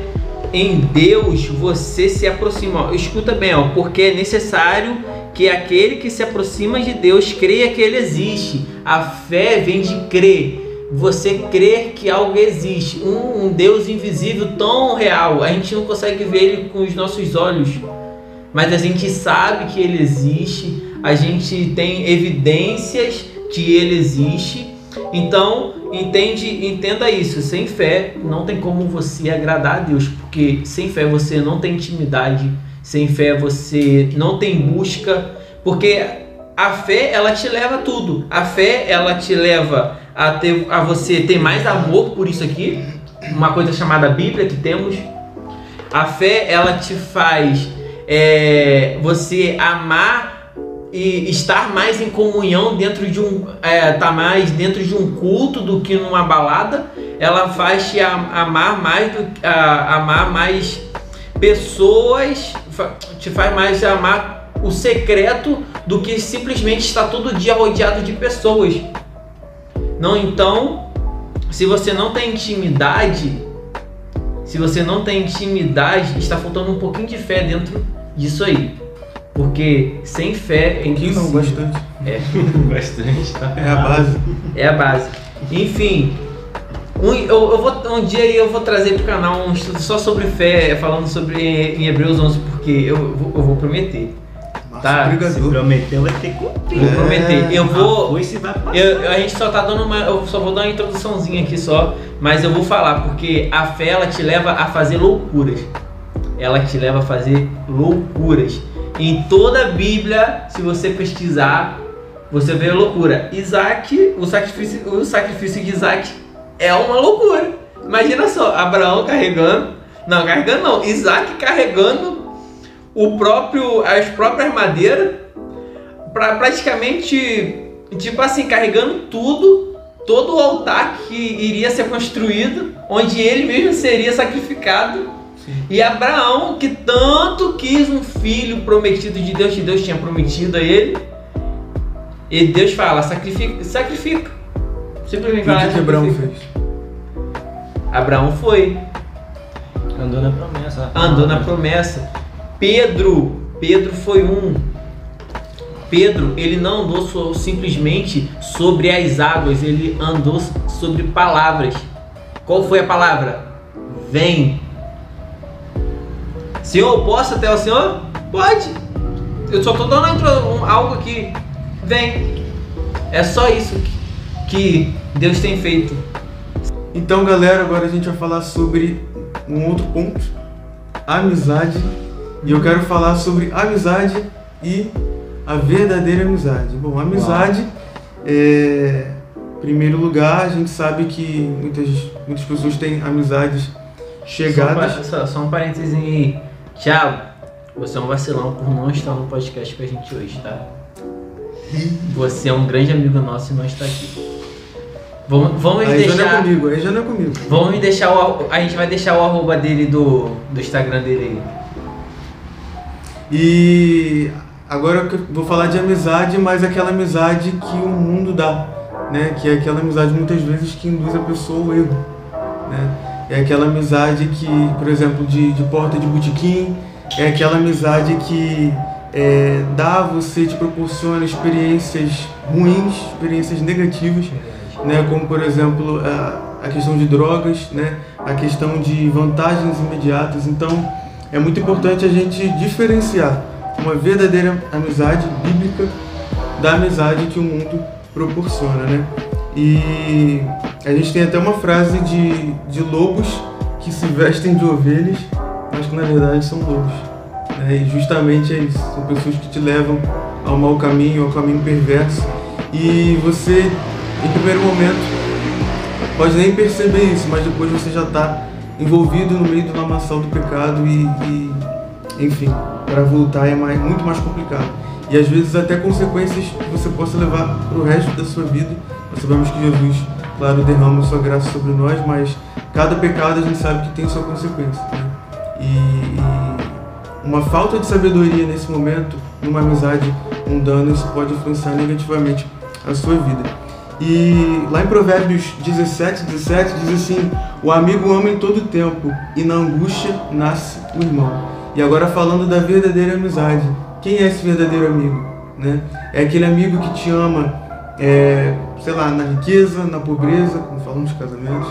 em Deus, você se aproxima. Escuta bem, ó, porque é necessário que aquele que se aproxima de Deus creia que ele existe. A fé vem de crer. Você crer que algo existe, um, um Deus invisível tão real, a gente não consegue ver ele com os nossos olhos, mas a gente sabe que ele existe, a gente tem evidências que ele existe. Então, entende, entenda isso, sem fé não tem como você agradar a Deus, porque sem fé você não tem intimidade, sem fé você não tem busca, porque a fé ela te leva a tudo. A fé ela te leva a ter a você ter mais amor por isso aqui, uma coisa chamada Bíblia que temos. A fé ela te faz é, você amar e estar mais em comunhão dentro de um é, tá mais dentro de um culto do que numa balada ela faz te amar mais do a, amar mais pessoas te faz mais amar o secreto do que simplesmente estar todo dia rodeado de pessoas não então se você não tem intimidade se você não tem intimidade está faltando um pouquinho de fé dentro disso aí. Porque sem fé é impossível. Não, bastante. É, *laughs* bastante, tá? É a base. É a base. Enfim, um, eu, eu vou, um dia eu vou trazer pro canal um estudo só sobre fé, falando sobre em Hebreus 11, porque eu, eu vou prometer. tá? Se prometeu, vai ter que cumprir. Vou prometer. Eu vou. Eu, a gente só tá dando uma. Eu só vou dar uma introduçãozinha aqui só, mas eu vou falar, porque a fé ela te leva a fazer loucuras ela te leva a fazer loucuras. Em toda a Bíblia, se você pesquisar, você vê loucura. Isaac, o sacrifício, o sacrifício de Isaac é uma loucura. Imagina só, Abraão carregando, não, carregando não, Isaac carregando o próprio, as próprias madeiras, para praticamente, tipo assim, carregando tudo, todo o altar que iria ser construído, onde ele mesmo seria sacrificado e Abraão, que tanto quis um filho prometido de Deus, que Deus tinha prometido a ele, e Deus fala, sacrifica. sacrifica. Simplesmente fala, o que Abraão fez? Abraão foi. Andou na promessa. Andou na promessa. Pedro, Pedro foi um. Pedro, ele não andou simplesmente sobre as águas, ele andou sobre palavras. Qual foi a palavra? Vem. Senhor, posso até o Senhor? Pode. Eu só estou dando um, algo aqui. Vem. É só isso que, Deus tem feito. Então, galera, agora a gente vai falar sobre um outro ponto: amizade. E eu quero falar sobre amizade e a verdadeira amizade. Bom, amizade é. Em primeiro lugar, a gente sabe que muitas, muitas pessoas têm amizades chegadas. Só, só um parênteses aí. Thiago, você é um vacilão por não estar no podcast com a gente hoje, tá? Você é um grande amigo nosso e não está aqui. Vamos, vamos aí deixar. Já não é comigo, aí já não é comigo. Vamos deixar o. A gente vai deixar o arroba dele do, do Instagram dele aí. E agora eu vou falar de amizade, mas aquela amizade que o mundo dá, né? Que é aquela amizade muitas vezes que induz a pessoa ao erro, né? É aquela amizade que, por exemplo, de, de porta de botequim, é aquela amizade que é, dá você, te proporciona experiências ruins, experiências negativas, né, como por exemplo a, a questão de drogas, né, a questão de vantagens imediatas. Então é muito importante a gente diferenciar uma verdadeira amizade bíblica da amizade que o mundo proporciona, né? E a gente tem até uma frase de, de lobos que se vestem de ovelhas, mas que na verdade são lobos. Né? E justamente é isso, são pessoas que te levam ao mau caminho, ao caminho perverso. E você, em primeiro momento, pode nem perceber isso, mas depois você já está envolvido no meio do lamaçal do pecado e, e enfim, para voltar é mais, muito mais complicado. E às vezes até consequências que você possa levar para o resto da sua vida. Nós sabemos que Jesus, claro, derrama sua graça sobre nós, mas cada pecado a gente sabe que tem sua consequência. Né? E, e uma falta de sabedoria nesse momento, numa amizade mundana, isso pode influenciar negativamente a sua vida. E lá em Provérbios 17, 17 diz assim: O amigo ama em todo tempo, e na angústia nasce o irmão. E agora falando da verdadeira amizade. Quem é esse verdadeiro amigo? Né? É aquele amigo que te ama, é, sei lá, na riqueza, na pobreza, como falamos de casamentos,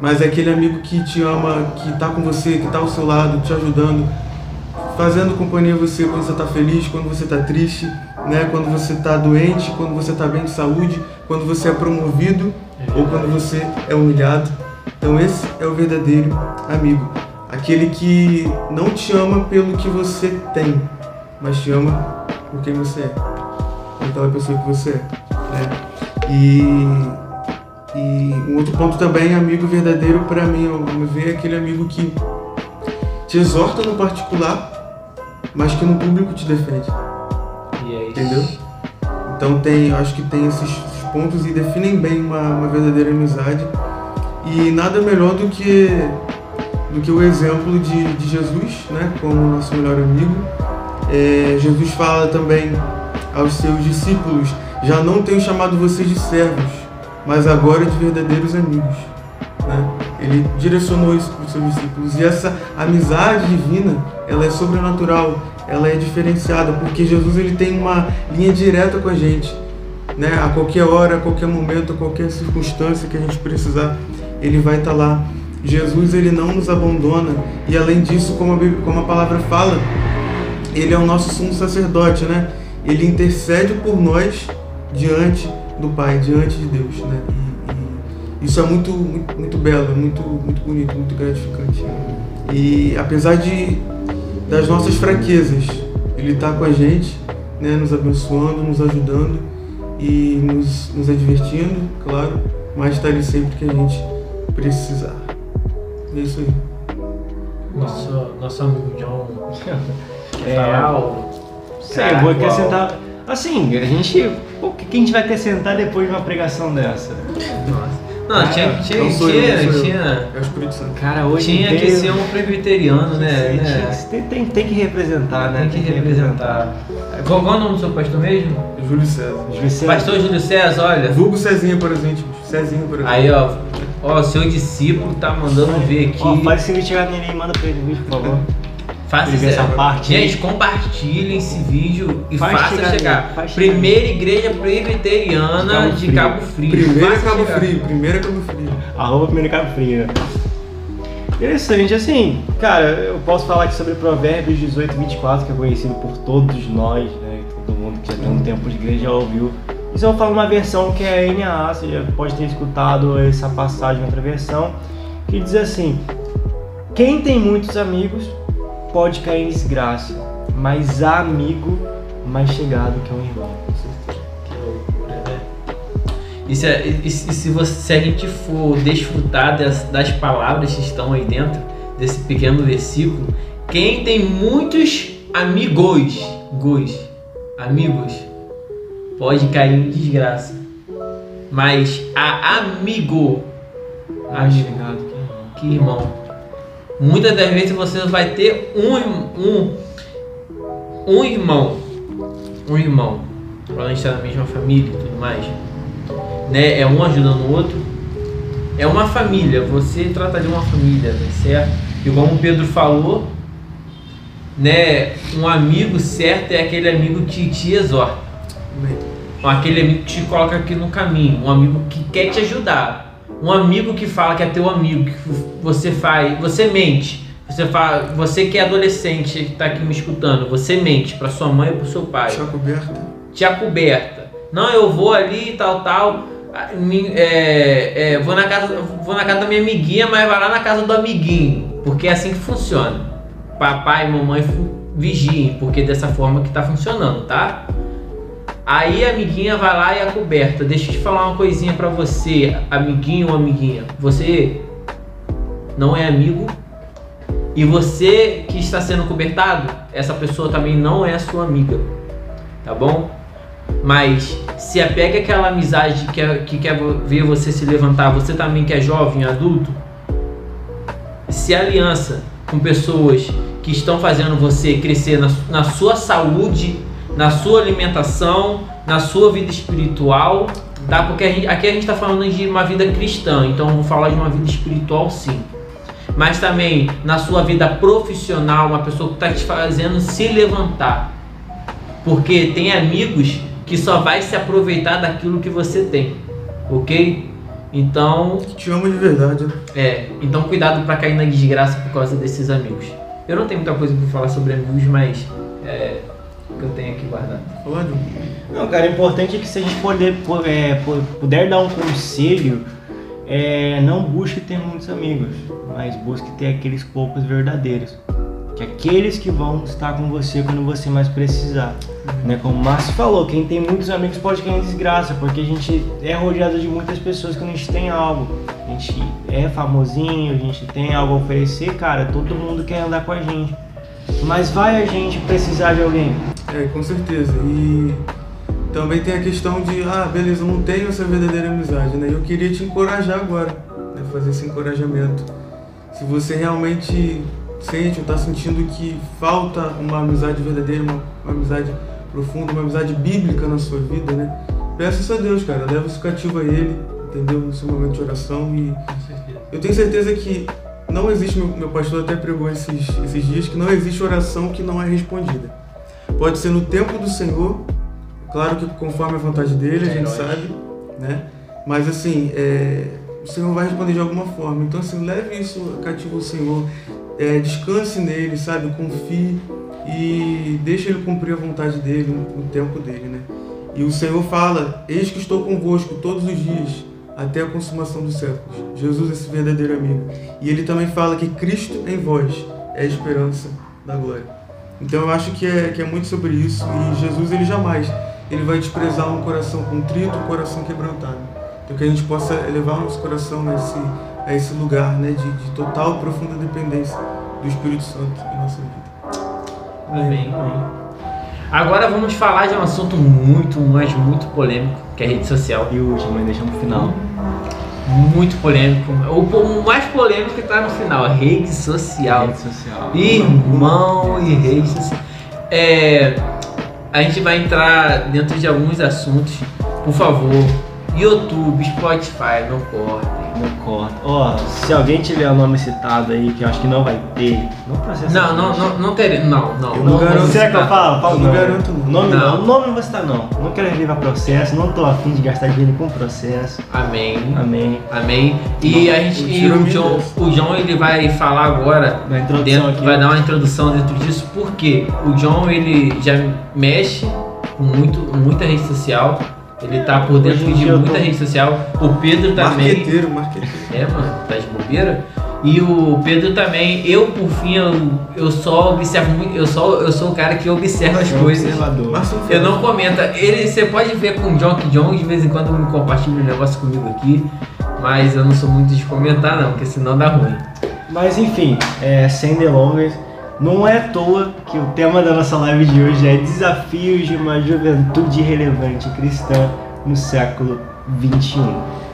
mas é aquele amigo que te ama, que está com você, que está ao seu lado, te ajudando, fazendo companhia a você quando você está feliz, quando você está triste, né? quando você está doente, quando você está bem de saúde, quando você é promovido ou quando você é humilhado. Então esse é o verdadeiro amigo. Aquele que não te ama pelo que você tem, mas te ama por quem você é. Por aquela pessoa que você é. Né? E, e um outro ponto também, amigo verdadeiro para mim, ao meu ver, é aquele amigo que te exorta no particular, mas que no público te defende. É Entendeu? Então tem, acho que tem esses, esses pontos e definem bem uma, uma, verdadeira amizade. E nada melhor do que do que o exemplo de, de Jesus, né, como nosso melhor amigo. É, Jesus fala também aos seus discípulos: já não tenho chamado vocês de servos, mas agora de verdadeiros amigos. Né? Ele direcionou isso para os seus discípulos. E essa amizade divina, ela é sobrenatural, ela é diferenciada, porque Jesus ele tem uma linha direta com a gente. Né? A qualquer hora, a qualquer momento, a qualquer circunstância que a gente precisar, ele vai estar lá. Jesus ele não nos abandona e além disso, como a, como a palavra fala, ele é o nosso sumo sacerdote, né? Ele intercede por nós diante do Pai, diante de Deus, né? E, e isso é muito, muito, muito belo, muito, muito bonito, muito gratificante. E apesar de das nossas fraquezas, ele está com a gente, né? Nos abençoando, nos ajudando e nos, nos advertindo, claro, mas está ali sempre que a gente precisar. É isso aí. Nosso, nosso amigo *laughs* John. É, Sei, eu vou acrescentar. Assim, a gente. O que a gente vai acrescentar depois de uma pregação dessa? Nossa. Não, ah, tinha, tinha, não tinha, eu, tinha, É o Espírito Santo. Cara, hoje tinha que ser um presbiteriano, né? né? Tem, tem, tem, que representar, né? Tem que representar. Qual, qual é o nome do seu pastor mesmo? Júlio César. Júlio César. Pastor Júlio César, olha. Vulgo Cezinha, por exemplo. Cezinha, por exemplo. Aí, ó. Ó, seu discípulo tá mandando ver aqui. Ó, faz esse vídeo chegar nele e manda pra ele, por favor. Faça essa parte. Gente, compartilhem esse vídeo e Faz faça chegar. chegar. Faz Primeira chegar. igreja presbiteriana de Cabo Frio. Primeira Cabo Frio. Primeira Cabo Frio. Arroba Primeira Cabo Frio. Interessante, assim, cara, eu posso falar aqui sobre Provérbios 18 e 24, que é conhecido por todos nós, né? Todo mundo que já tem um tempo de igreja já ouviu. Isso eu vou falar uma versão que é a NAA, você já pode ter escutado essa passagem em outra versão, que diz assim: Quem tem muitos amigos pode cair em desgraça, mas há amigo mais chegado que um irmão. Que loucura, né? E se, e, e se, você, se a gente for desfrutar das, das palavras que estão aí dentro desse pequeno versículo, quem tem muitos amigos, gos, amigos, pode cair em desgraça. Mas a amigo, mais chegado que irmão. Muitas das vezes você vai ter um, um, um irmão, um irmão, para estar na mesma família e tudo mais, né? É um ajudando o outro. É uma família, você trata de uma família, né? certo? E como o Pedro falou, né? Um amigo certo é aquele amigo que te exorta. Aquele amigo que te coloca aqui no caminho, um amigo que quer te ajudar um amigo que fala que é teu amigo, que você faz, você mente. Você fala, você que é adolescente que está aqui me escutando, você mente para sua mãe ou para seu pai. Te acoberta. Te acoberta. Não, eu vou ali e tal, tal. ah, é, é, vou, na casa, vou na casa da minha amiguinha, mas vai lá na casa do amiguinho. Porque é assim que funciona. Papai e mamãe vigiem, porque dessa forma que tá funcionando, tá? Aí a amiguinha vai lá e é coberta. Deixa eu te falar uma coisinha pra você, amiguinho ou amiguinha. Você não é amigo e você que está sendo cobertado, essa pessoa também não é sua amiga, tá bom? Mas se apega àquela amizade que quer, que quer ver você se levantar, você também que é jovem, adulto, se aliança com pessoas que estão fazendo você crescer na, na sua saúde, na sua alimentação, na sua vida espiritual, tá? Porque a gente- aqui a gente está falando de uma vida cristã, então vou falar de uma vida espiritual sim mas também na sua vida profissional, uma pessoa que está te fazendo se levantar. Porque tem amigos que só vai se aproveitar daquilo que você tem, ok? Então, te ama de verdade, é, então cuidado para cair na desgraça por causa desses amigos. Eu não tenho muita coisa para falar sobre amigos, mas é que eu tenho aqui guardado. Não, cara, o importante é que se a gente puder, pu- é, pu- puder dar um conselho, é, não busque ter muitos amigos, mas busque ter aqueles poucos verdadeiros. Que aqueles que vão estar com você quando você mais precisar. Né? Como o Márcio falou, quem tem muitos amigos pode cair em desgraça, porque a gente é rodeado de muitas pessoas quando a gente tem algo. A gente é famosinho, a gente tem algo a oferecer, cara, todo mundo quer andar com a gente. Mas vai a gente precisar de alguém. É, com certeza. E também tem a questão de, ah, beleza, eu não tenho essa verdadeira amizade, né? Eu queria te encorajar agora, né? Fazer esse encorajamento. Se você realmente sente ou está sentindo que falta uma amizade verdadeira, uma, uma amizade profunda, uma amizade bíblica na sua vida, né? Peça isso a Deus, cara. Leva isso cativo a Ele, entendeu? No seu momento de oração. E eu tenho certeza que não existe, meu, meu pastor até pregou esses, esses dias, que não existe oração que não é respondida. Pode ser no tempo do Senhor, claro que conforme a vontade dele, a gente Heróis. sabe, né? Mas assim, é, o Senhor vai responder de alguma forma. Então assim, leve isso cativo ao Senhor, é, descanse nele, sabe? Confie e deixe ele cumprir a vontade dele no, no tempo dele, né? E o Senhor fala: Eis que estou convosco todos os dias, até a consumação dos séculos. Jesus, esse verdadeiro amigo. E ele também fala que Cristo em vós é a esperança da glória. Então eu acho que é, que é muito sobre isso. E Jesus, ele jamais ele vai desprezar um coração contrito, um coração quebrantado. Então que a gente possa elevar o nosso coração a esse, a esse lugar né, de, de total e profunda dependência do Espírito Santo em nossa vida. Amém. Agora vamos falar de um assunto muito, mas muito polêmico, que é a rede social. E o último, deixamos pro final. Muito polêmico. O, mais polêmico que tá no final, rede social. Rede social. Irmão e rede social. É, a gente vai entrar dentro de alguns assuntos. Por favor, YouTube, Spotify, não cortem. Não corta. Ó, se alguém tiver o nome citado aí, que eu acho que não vai ter, não processa. Não, não, gente. não, não terei. Não, não. Eu não garanto. vou Será que eu falo? Falo Eu não garanto, não. Nome não. Não. Nome não vou citar não. Não quero levar processo, não tô afim de gastar dinheiro com processo. Amém. Amém. Amém. E a gente, e o John, o John ele vai falar agora Na introdução dentro, aqui. vai dar uma introdução dentro disso, porque o John ele já mexe com muito, muita rede social. Ele tá por dentro de muita tô- rede social. O Pedro também. Marqueteiro, marqueteiro. É, mano, tá de bobeira. E o Pedro também, eu por fim, eu, eu só observo muito, eu só eu sou o cara que observa as É um coisas. Eu não comento. Ele, você pode ver com o John que John de vez em quando me compartilha um negócio comigo aqui, mas eu não sou muito de comentar não, porque senão dá ruim. Mas enfim, é, sem delongas, não é à toa que o tema da nossa live de hoje é Desafios de uma Juventude Relevante Cristã no século XXI.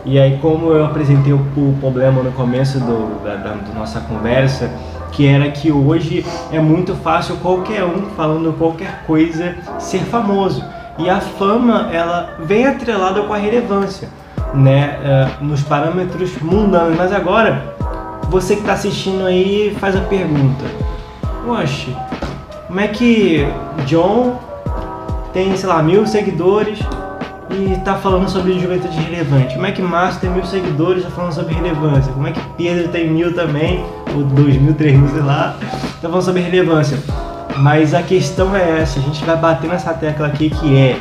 E aí, como eu apresentei o, problema no começo do, da, da- da nossa conversa, que era que hoje é muito fácil qualquer um falando qualquer coisa ser famoso. E a fama, ela vem atrelada com a relevância, né? eh, nos parâmetros mundanos. Mas agora, você que está assistindo aí faz a pergunta: Oxe, como é que John tem, sei lá, mil seguidores e tá falando sobre juventude relevante? Como é que Márcio tem mil seguidores e tá falando sobre relevância? Como é que Pedro tem mil também, ou dois mil, três mil, sei lá, tá falando sobre relevância? Mas a questão é essa: a gente vai bater nessa tecla aqui que é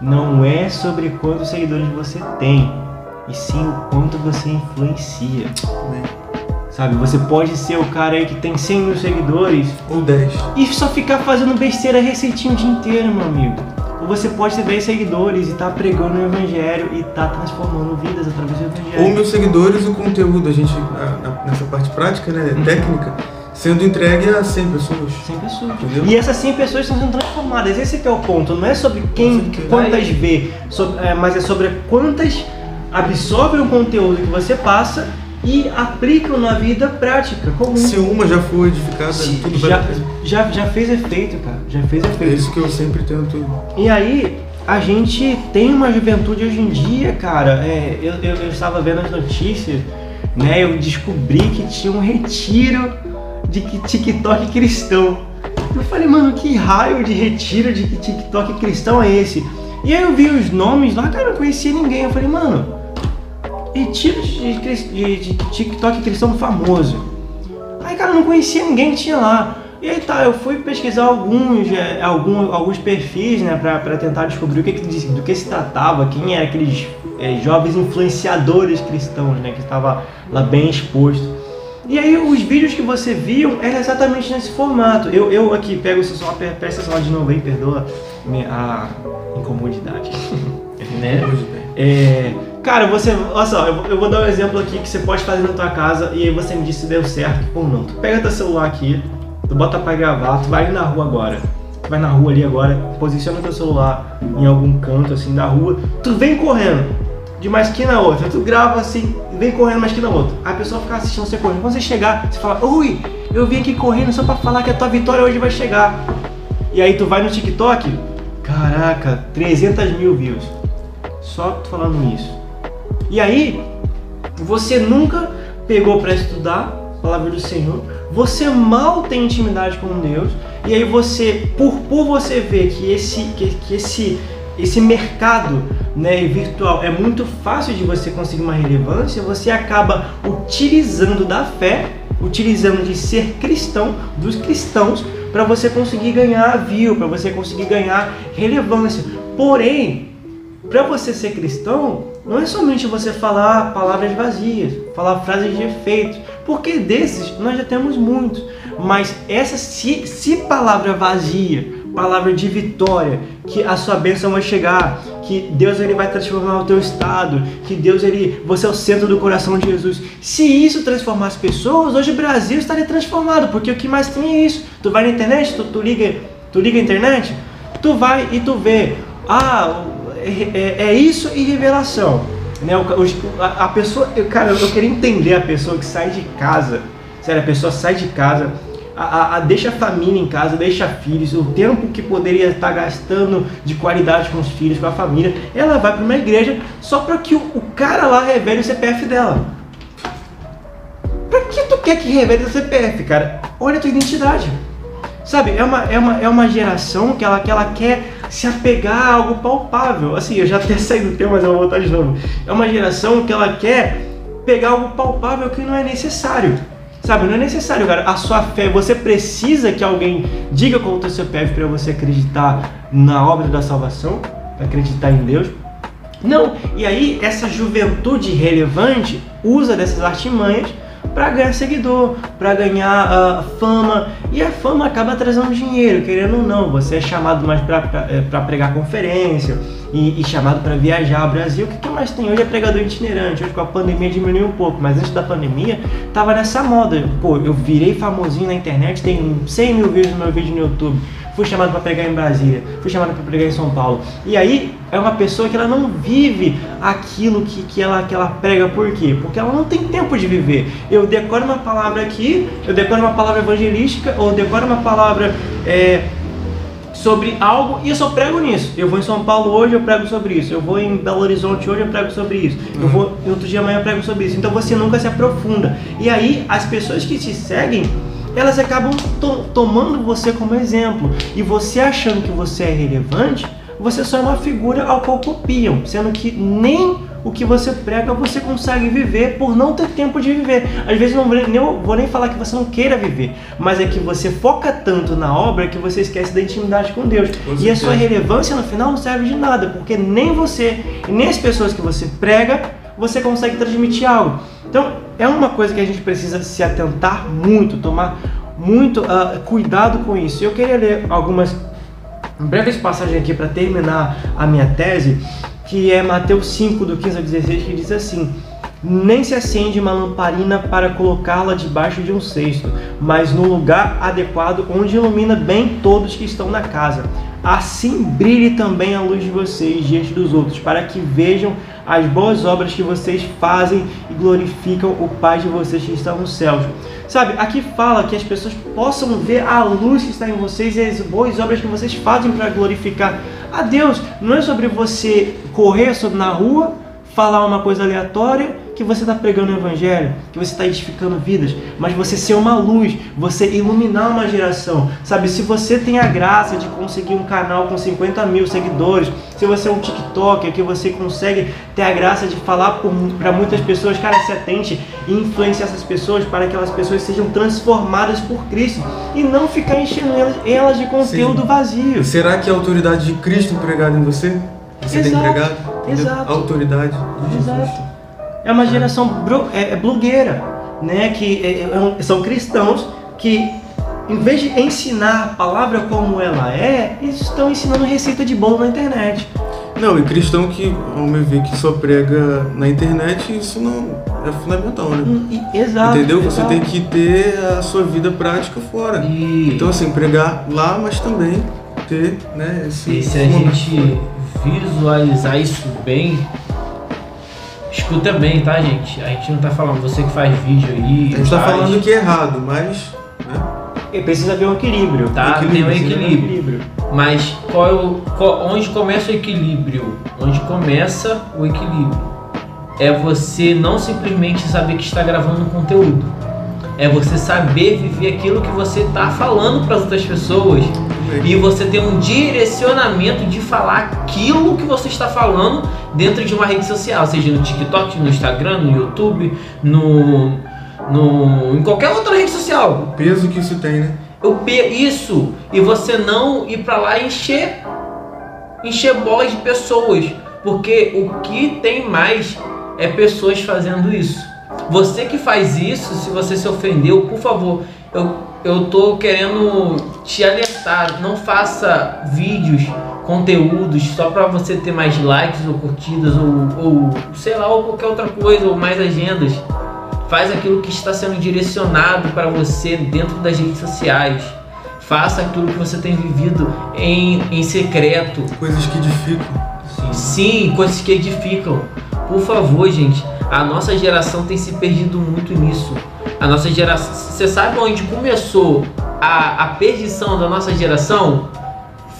não é sobre quantos seguidores você tem, e sim o quanto você influencia. Amém. Sabe, você pode ser o cara aí que tem 100 mil seguidores Ou 10. e só ficar fazendo besteira receitinho o dia inteiro, meu amigo. Ou você pode ter 10 seguidores e tá pregando o evangelho e tá transformando vidas através do evangelho. Ou meus seguidores, o conteúdo, a gente, na- na- nessa parte prática, né, técnica, sendo entregue a 100 pessoas. 100 pessoas. Entendeu? E essas 100 pessoas estão sendo transformadas. Esse que é o ponto. Não é sobre quem, certeza. quantas vê, sobre- é, mas é sobre quantas absorvem o conteúdo que você passa e aplicam na vida prática comum. Se uma já for edificada, tudo vai já, já, já fez efeito, cara. Já fez É efeito. isso que eu sempre tento. E aí, a gente tem uma juventude hoje em dia, cara. É, eu, eu, eu estava vendo as notícias, né? Eu descobri que tinha um retiro de que- TikTok cristão. Eu falei, mano, que raio de retiro de TikTok cristão é esse? E aí eu vi os nomes lá, cara, eu não conhecia ninguém. Eu falei, mano, retiro de, cris- de, de TikTok cristão famoso. Aí, cara, eu não conhecia ninguém que tinha lá. E aí tá, eu fui pesquisar alguns, é, algum- alguns perfis, né, pra, pra tentar descobrir o que, que do que se tratava, quem eram aqueles é, jovens influenciadores cristãos, né, que estava lá bem exposto. E aí os vídeos que você viu eram exatamente nesse formato. Eu, eu aqui pego celular, pre- presta atenção de novo aí, perdoa a incomodidade. Né? *laughs* É, cara, você. Olha só, eu, eu vou dar um exemplo aqui que você pode fazer na tua casa e aí você me diz se deu certo ou não. Tu pega teu celular aqui, tu bota pra gravar, tu vai ali na rua agora. Tu vai na rua ali agora, posiciona teu celular em algum canto assim da rua, tu vem correndo de uma esquina a outra, tu grava assim, vem correndo uma esquina a outra. A pessoa fica assistindo você correndo. Quando você chegar, você fala, ui, eu vim aqui correndo só pra falar que a tua vitória hoje vai chegar. E aí tu vai no TikTok, caraca, 300 mil views. Só falando isso. E aí, você nunca pegou para estudar a palavra do Senhor, você mal tem intimidade com Deus, e aí você, por, por você ver que esse, que, que esse, esse mercado né, virtual é muito fácil de você conseguir uma relevância, você acaba utilizando da fé, utilizando de ser cristão, dos cristãos, para você conseguir ganhar view, para você conseguir ganhar relevância. Porém, para você ser cristão, não é somente você falar palavras vazias, falar frases de efeito, porque desses nós já temos muitos. Mas essa se, se palavra vazia, palavra de vitória, que a sua bênção vai chegar, que Deus ele vai transformar o teu estado, que Deus ele, você é o centro do coração de Jesus. Se isso transformar as pessoas, hoje o Brasil estaria transformado, porque o que mais tem é isso. Tu vai na internet, tu, tu liga, tu liga a internet, tu vai e tu vê, ah, é, é- é isso e revelação. Né? O a, a pessoa, eu, cara, eu queria entender a pessoa que sai de casa, sério, a pessoa sai de casa, a- a- deixa a família em casa, deixa filhos, o tempo que poderia estar gastando de qualidade com os filhos, com a família, ela vai para uma igreja só para que o, o cara lá revele o CPF dela. Pra que tu quer que revele o CPF, cara? Olha a tua identidade. Sabe, é uma, é uma, é uma geração que ela, que ela quer se apegar a algo palpável. Assim, eu já até *laughs* saí do tema, mas eu vou voltar de novo. É uma geração que ela quer pegar algo palpável que não é necessário. Sabe, não é necessário, cara. A sua fé, você precisa que alguém diga qual é o teu CPF para você acreditar na obra da salvação, pra acreditar em Deus. Não, e aí essa juventude relevante usa dessas artimanhas para ganhar seguidor, para ganhar ah, fama, e a fama acaba trazendo dinheiro, querendo ou não. Você é chamado mais para pregar conferência e, e chamado para viajar ao Brasil. O que, que mais tem hoje é pregador itinerante. Hoje com a pandemia diminuiu um pouco, mas antes da pandemia tava nessa moda. Pô, eu virei famosinho na internet, tem 100 mil views no meu vídeo no YouTube fui chamado para pregar em Brasília, fui chamado para pregar em São Paulo. E aí é uma pessoa que ela não vive aquilo que, que, ela, que ela prega, por quê? Porque ela não tem tempo de viver. Eu decoro uma palavra aqui, eu decoro uma palavra evangelística, ou decoro uma palavra é, sobre algo e eu só prego nisso. Eu vou em São Paulo hoje, eu prego sobre isso. Eu vou em Belo Horizonte hoje, eu prego sobre isso. Eu vou em outro dia amanhã eu prego sobre isso. Então você nunca se aprofunda. E aí as pessoas que te seguem elas acabam to tomando você como exemplo. E você achando que você é relevante, você só é uma figura ao qual copiam, sendo que nem o que você prega você consegue viver por não ter tempo de viver. Às vezes não vou nem, vou nem falar que você não queira viver, mas é que você foca tanto na obra que você esquece da intimidade com Deus. E a sua relevância no final não serve de nada, porque nem você e nem as pessoas que você prega você consegue transmitir algo. Então é uma coisa que a gente precisa se atentar muito, tomar muito ah, cuidado com isso. Eu queria ler algumas breves passagens aqui para terminar a minha tese, que é Mateus 5, do 15 ao 16, que diz assim: Nem se acende uma lamparina para colocá-la debaixo de um cesto, mas no lugar adequado onde ilumina bem todos que estão na casa. Assim brilhe também a luz de vocês diante dos outros, para que vejam as boas obras que vocês fazem e glorificam o Pai de vocês que está nos céus. Sabe, aqui fala que as pessoas possam ver a luz que está em vocês e as boas obras que vocês fazem para glorificar a Deus. Não é sobre você correr sobre na rua, falar uma coisa aleatória que você está pregando o evangelho, que você está edificando vidas, mas você ser uma luz, você iluminar uma geração. Sabe, se você tem a graça de conseguir um canal com 50 mil seguidores, se você é um TikToker que você consegue ter a graça de falar para muitas pessoas, cara, se atente e influenciar essas pessoas para que aquelas pessoas sejam transformadas por Cristo e não ficar enchendo elas, elas de conteúdo vazio. Será que a autoridade de Cristo empregada em você? Você tem Exato, empregado? Entendeu? exato. A autoridade de Jesus. Exato. É uma geração é, é blogueira, né? Que é- são cristãos que, em vez de ensinar a palavra como ela é, eles estão ensinando receita de bolo na internet. Não, e cristão que, ao meu ver, que só prega na internet, isso não é fundamental, né? Hum, e- Exato. Entendeu? Você exato. tem que ter a sua vida prática fora. E, Então, assim, pregar lá, mas também ter, né, esse... e se a gente visualizar isso bem, escuta bem, tá, gente? A gente não tá falando você que faz vídeo aí. A gente tá faz, falando que é errado, mas... Né? Precisa haver um equilíbrio. Tá, Equilíbrio, tem um um equilíbrio. equilíbrio. Mas qual é o, qual- onde começa o equilíbrio? Onde começa o equilíbrio? É você não simplesmente saber que está gravando um conteúdo. É você saber viver aquilo que você está falando para as outras pessoas e você ter um direcionamento de falar aquilo que você está falando dentro de uma rede social, seja no TikTok, no Instagram, no YouTube, no, no em qualquer outra rede social. O peso que isso tem, né? Eu pe- isso e você não ir pra lá e encher encher bolas de pessoas, porque o que tem mais é pessoas fazendo isso. Você que faz isso, se você se ofendeu, por favor, eu, eu tô querendo te alertar, não faça vídeos, conteúdos só pra você ter mais likes ou curtidas ou, ou sei lá, ou qualquer outra coisa, ou mais agendas. Faz aquilo que está sendo direcionado para você dentro das redes sociais. Faça aquilo que você tem vivido em, em secreto. Coisas que edificam. Sim, coisas que edificam. Por favor, gente. A nossa geração tem se perdido muito nisso. A nossa geração. Você sabe onde começou a, a perdição da nossa geração?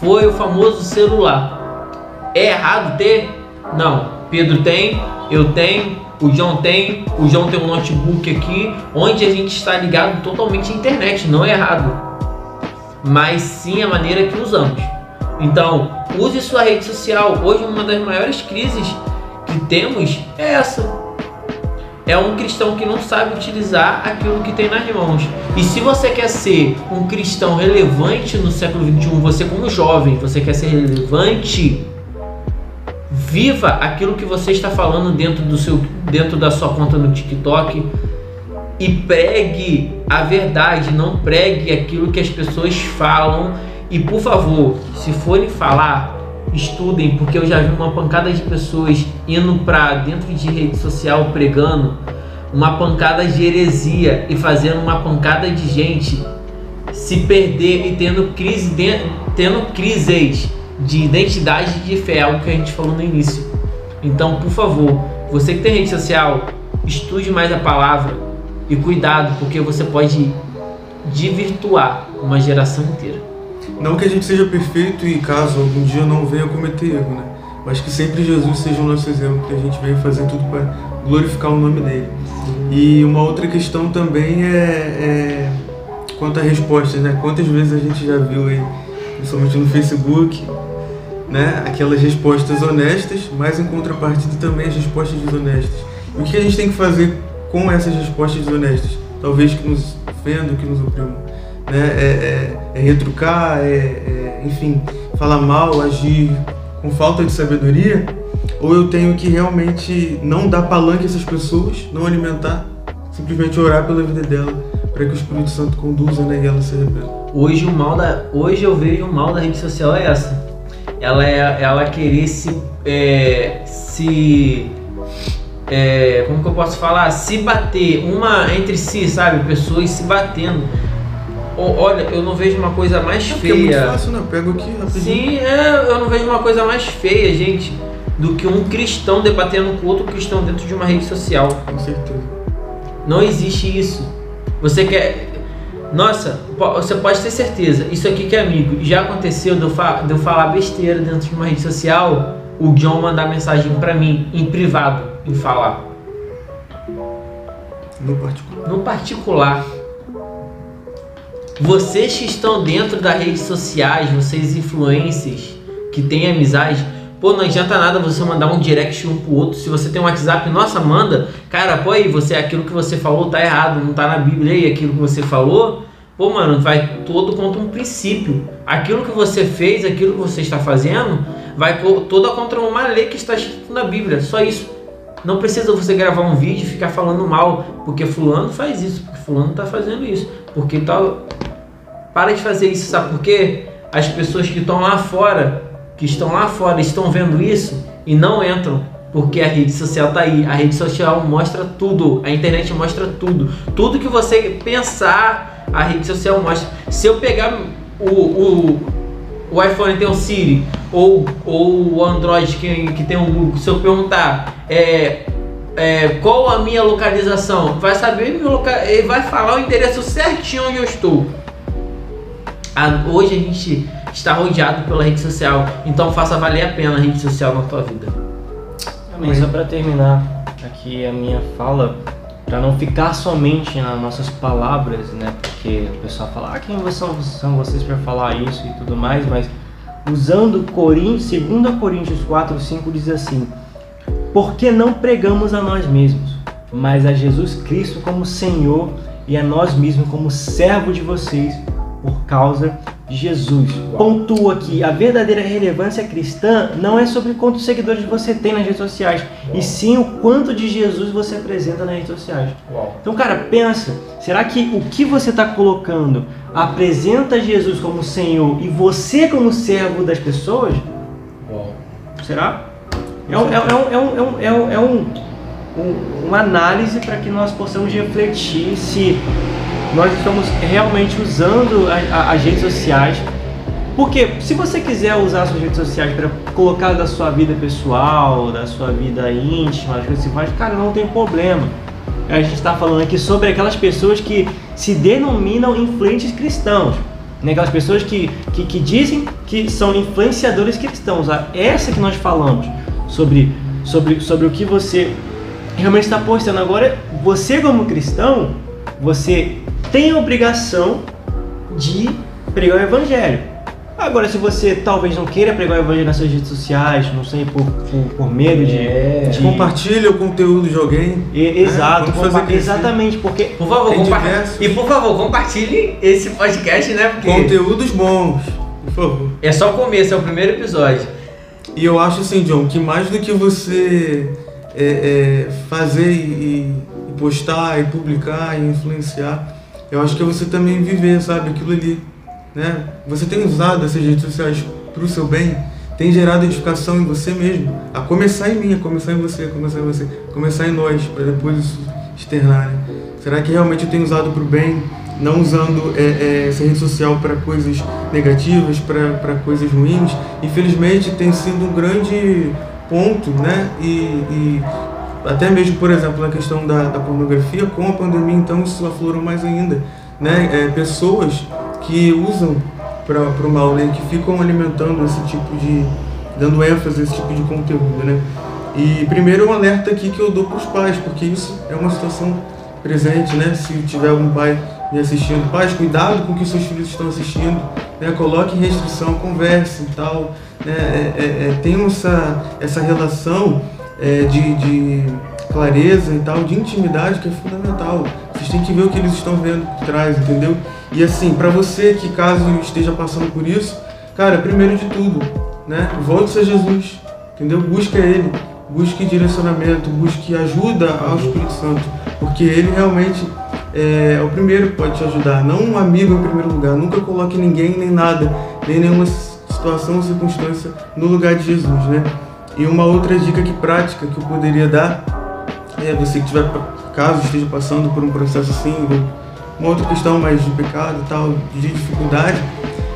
Foi o famoso celular. É errado ter? Não. Pedro tem, eu tenho, o João tem, o João tem um notebook aqui, onde a gente está ligado totalmente à internet. Não é errado. Mas sim a maneira que usamos. Então, use sua rede social. Hoje, uma das maiores crises que temos é essa. É um cristão que não sabe utilizar aquilo que tem nas mãos. E se você quer ser um cristão relevante no século XXI, você como jovem, você quer ser relevante, viva aquilo que você está falando dentro do seu, dentro da sua conta no TikTok e pregue a verdade, não pregue aquilo que as pessoas falam. E por favor, se forem falar, estudem, porque eu já vi uma pancada de pessoas indo pra dentro de rede social pregando uma pancada de heresia e fazendo uma pancada de gente se perder e tendo crise de- tendo crises de identidade e de fé, algo que a gente falou no início. Então, por favor, você que tem rede social, estude mais a palavra e cuidado, porque você pode desvirtuar uma geração inteira. Não que a gente seja perfeito e caso algum dia não venha cometer erro, né? Mas que sempre Jesus seja o nosso exemplo, que a gente venha fazer tudo para glorificar o nome dele. E uma outra questão também é, é quanto a respostas, né? Quantas vezes a gente já viu aí, principalmente no Facebook, né, aquelas respostas honestas, mas em contrapartida também as respostas desonestas. E o que a gente tem que fazer com essas respostas desonestas? Talvez que nos ofendam, que nos oprimam. Né? É, é, é retrucar, é, é, enfim, falar mal, agir com falta de sabedoria? Ou eu tenho que realmente não dar palanque a essas pessoas, não alimentar, simplesmente orar pela vida dela, para que o Espírito Santo conduza né, e ela se arrependa? Hoje, o mal da, hoje eu vejo o mal da rede social é essa. Ela é ela querer se. É, se é, como que eu posso falar? Se bater uma entre si, sabe? Pessoas se batendo. Olha, eu não vejo uma coisa mais é feia. É muito fácil, né? Pego aqui rapidinho. Sim, é, eu não vejo uma coisa mais feia, gente, do que um cristão debatendo com outro cristão dentro de uma rede social. Com certeza. Não existe isso. Você quer. Nossa, você pode ter certeza, isso aqui que é amigo. Já aconteceu de eu, fa de eu falar besteira dentro de uma rede social, o John mandar mensagem para mim, em privado, e falar. No particular. No particular. Vocês que estão dentro das redes sociais, vocês influencers que têm amizade, pô, não adianta nada você mandar um direct um pro outro. Se você tem um WhatsApp, nossa, manda. Cara, pô, aí você aquilo que você falou tá errado, não tá na Bíblia aí, aquilo que você falou. Pô, mano, vai todo contra um princípio. Aquilo que você fez, aquilo que você está fazendo, vai toda contra uma lei que está escrito na Bíblia. Só isso. Não precisa você gravar um vídeo e ficar falando mal, porque fulano faz isso, porque fulano tá fazendo isso, porque tal. Para de fazer isso, sabe por quê? As pessoas que estão lá fora, que estão lá fora, estão vendo isso e não entram, porque a rede social tá aí. A rede social mostra tudo, a internet mostra tudo. Tudo que você pensar, a rede social mostra. Se eu pegar o, o, o iPhone tem um Siri, ou, ou o Android que, que tem um Google, se eu perguntar é, é, qual a minha localização, vai saber meu local, ele vai falar o endereço certinho onde eu estou. A, hoje a gente está rodeado pela rede social, então faça valer a pena a rede social na tua vida. Amém. Só para terminar aqui a minha fala, para não ficar somente nas nossas palavras, né? Porque o pessoal fala, ah, quem são, são vocês para falar isso e tudo mais, mas usando Coríntios, 2 Coríntios 4, 5 diz assim: Porque não pregamos a nós mesmos, mas a Jesus Cristo como Senhor e a nós mesmos como servo de vocês por causa de Jesus. Pontua que a verdadeira relevância cristã não é sobre quantos seguidores você tem nas redes sociais, Uau. e sim o quanto de Jesus você apresenta nas redes sociais. Uau. Então, cara, pensa, será que o que você está colocando apresenta Jesus como Senhor e você como servo das pessoas? Uau. Será? É um, é, um, é, um, é, um, é um, um, uma análise para que nós possamos refletir se nós estamos realmente usando a, a, as redes sociais. Porque se você quiser usar as suas redes sociais para colocar da sua vida pessoal, da sua vida íntima, as coisas que você faz, cara, não tem problema. A gente está falando aqui sobre aquelas pessoas que se denominam influentes cristãos. Né? Aquelas pessoas que, que, que dizem que são influenciadores cristãos. Essa que nós falamos sobre, sobre, sobre o que você realmente está postando. Agora, você como cristão, você tem a obrigação de pregar o evangelho. Agora, se você talvez não queira pregar o evangelho nas suas redes sociais, não sei, por, por, por medo de, é. de... Compartilha o conteúdo de alguém. E, exato, é, exatamente, porque... Por favor, E por favor, compartilhe esse podcast, né? Porque... Conteúdos bons, por favor. É só o começo, é o primeiro episódio. E eu acho assim, John, que mais do que você é, é, fazer e, e postar e publicar e influenciar eu acho que é você também viver, sabe, aquilo ali. Né? Você tem usado essas redes sociais para o seu bem, tem gerado edificação em você mesmo, a começar em mim, a começar em você, a começar em você, a começar em nós, para depois isso externar. Né? Será que realmente eu tenho usado para o bem, não usando é, é, essa rede social para coisas negativas, para coisas ruins? Infelizmente tem sido um grande ponto, né? E, e até mesmo, por exemplo, na questão da, da pornografia, com a pandemia, então isso aflorou mais ainda. Né? É, pessoas que usam para o mal, né? que ficam alimentando esse tipo de. dando ênfase a esse tipo de conteúdo. Né? E primeiro um alerta aqui que eu dou para os pais, porque isso é uma situação presente, né? Se tiver algum pai me assistindo, pais, cuidado com o que seus filhos estão assistindo, né? Coloque restrição, converse e tal, né, é, é, é essa, essa relação é, de, de clareza e tal, de intimidade que é fundamental. Vocês têm que ver o que eles estão vendo por trás, entendeu? E assim, para você que caso esteja passando por isso, cara, primeiro de tudo, né? Volte a Jesus, entendeu? Busque Ele, busque direcionamento, busque ajuda ao Espírito Santo, porque Ele realmente é, o primeiro que pode te ajudar, não um amigo em primeiro lugar. Nunca coloque ninguém, nem nada, nem nenhuma situação ou circunstância no lugar de Jesus, né? E uma outra dica que prática que eu poderia dar é você que tiver caso esteja passando por um processo assim, uma outra questão mais de pecado e tal, de dificuldade,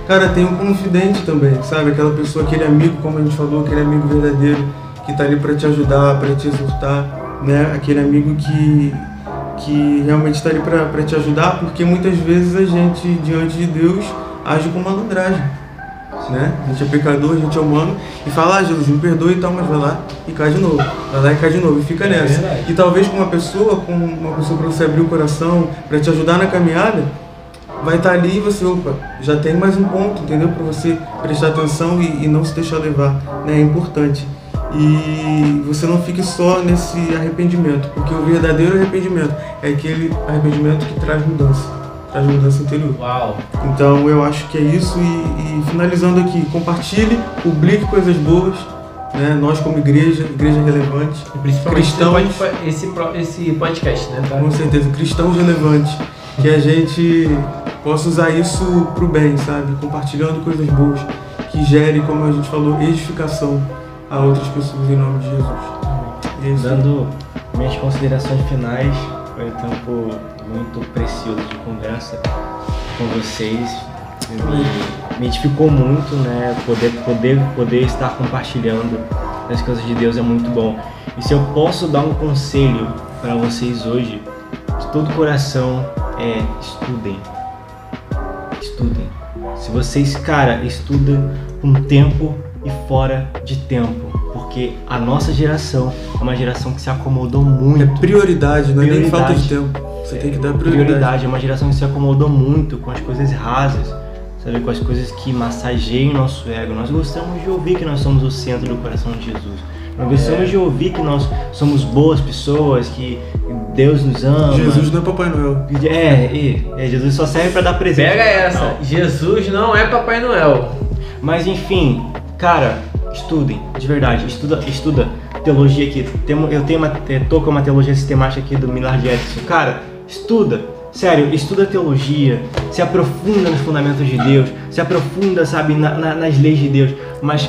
cara, tem um confidente também, sabe? Aquela pessoa, aquele amigo, como a gente falou, aquele amigo verdadeiro que tá ali para te ajudar, para te exortar, né? Aquele amigo que que realmente está ali para te ajudar, porque muitas vezes a gente, diante de Deus, age com malandragem né? A gente é pecador, a gente é humano, e fala, ah, Jesus, me perdoe e tal, mas vai lá e cai de novo. Vai lá e cai de novo, e fica é nessa. É e talvez com uma pessoa, com uma pessoa para você abrir o coração, para te ajudar na caminhada, vai estar tá ali e você, opa, já tem mais um ponto, entendeu? Para você prestar atenção e, e, não se deixar levar, né? É importante. E você não fique só nesse arrependimento, porque o verdadeiro arrependimento é aquele arrependimento que traz mudança traz mudança interior. Uau! Então eu acho que é isso e, e finalizando aqui, compartilhe, publique coisas boas, né? Nós como igreja, igreja relevante, e principalmente cristãos, esse, esse podcast, né? Tá? Com certeza, cristãos relevantes, que a gente possa usar isso para o bem, sabe? Compartilhando coisas boas, que gere, como a gente falou, edificação a outras pessoas em nome de Jesus. É Dando minhas considerações finais, foi um tempo muito precioso de conversa com vocês. Me, me edificou muito, né? Poder, poder, poder estar compartilhando as coisas de Deus é muito bom. E se eu posso dar um conselho para vocês hoje, de todo coração, é estudem. Estudem. Se vocês, cara, estudam com tempo e fora de tempo porque a nossa geração é uma geração que se acomodou muito. É prioridade, não é nem falta de tempo. Você tem que dar prioridade. Prioridade, é uma geração que se acomodou muito com as coisas rasas, sabe, com as coisas que massageiam nosso ego. Nós gostamos de ouvir que nós somos o centro do coração de Jesus. Nós gostamos é. de ouvir que nós somos boas pessoas, que Deus nos ama. Jesus não é Papai Noel. É, é Jesus só serve para dar presente. Pega essa. Não. Jesus não é Papai Noel. Mas enfim, cara, estudem, de verdade, estuda, estuda teologia aqui. Eu tenho uma, é, tô com uma teologia sistemática aqui do Millard Edson. Cara, estuda, sério, estuda teologia, se aprofunda nos fundamentos de Deus, se aprofunda, sabe, na, na, nas leis de Deus, mas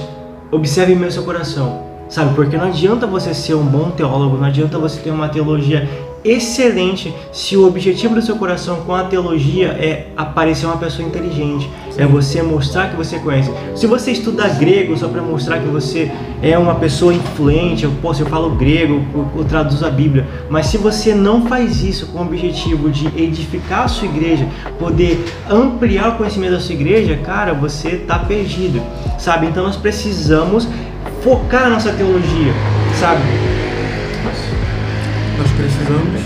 observe mesmo seu coração, sabe, porque não adianta você ser um bom teólogo, não adianta você ter uma teologia excelente se o objetivo do seu coração com a teologia é aparecer uma pessoa inteligente, é você mostrar que você conhece. Se você estuda grego só para mostrar que você é uma pessoa influente, eu, posso, eu falo grego, eu, eu traduzo a Bíblia, mas se você não faz isso com o objetivo de edificar a sua igreja, poder ampliar o conhecimento da sua igreja, cara, você está perdido, sabe? Então nós precisamos focar na nossa teologia, sabe? Nós precisamos.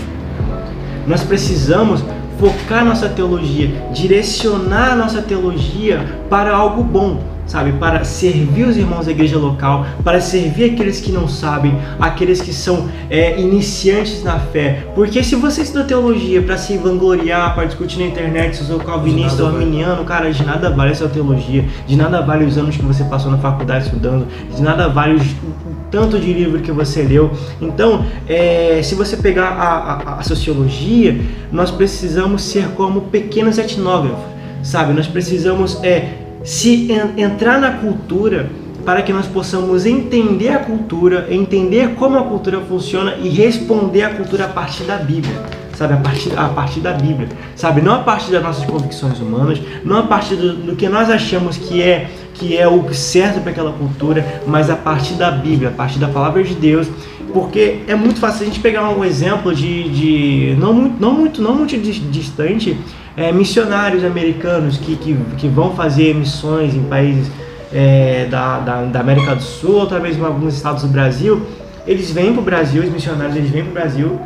Nós precisamos focar nossa teologia, direcionar nossa teologia para algo bom sabe? Para servir os irmãos da igreja local, para servir aqueles que não sabem, aqueles que são é, iniciantes na fé. Porque se você estuda teologia para se vangloriar, para discutir na internet se eu sou calvinista ou arminiano, cara, de nada vale essa teologia, de nada vale os anos que você passou na faculdade estudando, de nada vale o tanto de livro que você leu. Então, é, se você pegar a, a, a sociologia, nós precisamos ser como pequenos etnógrafos, sabe? Nós precisamos é, se entrar na cultura para que nós possamos entender a cultura, entender como a cultura funciona e responder à cultura a partir da Bíblia, sabe? A partir, a partir da Bíblia, sabe? Não a partir das nossas convicções humanas, não a partir do, do que nós achamos que é que é o certo para aquela cultura, mas a partir da Bíblia, a partir da palavra de Deus, porque é muito fácil a gente pegar um exemplo de, de não muito, não muito, não muito distante é, missionários americanos que, que, que, vão fazer missões em países é, da, da, da, América do Sul, ou talvez em alguns estados do Brasil, eles vêm para o Brasil, os missionários eles vêm para o Brasil,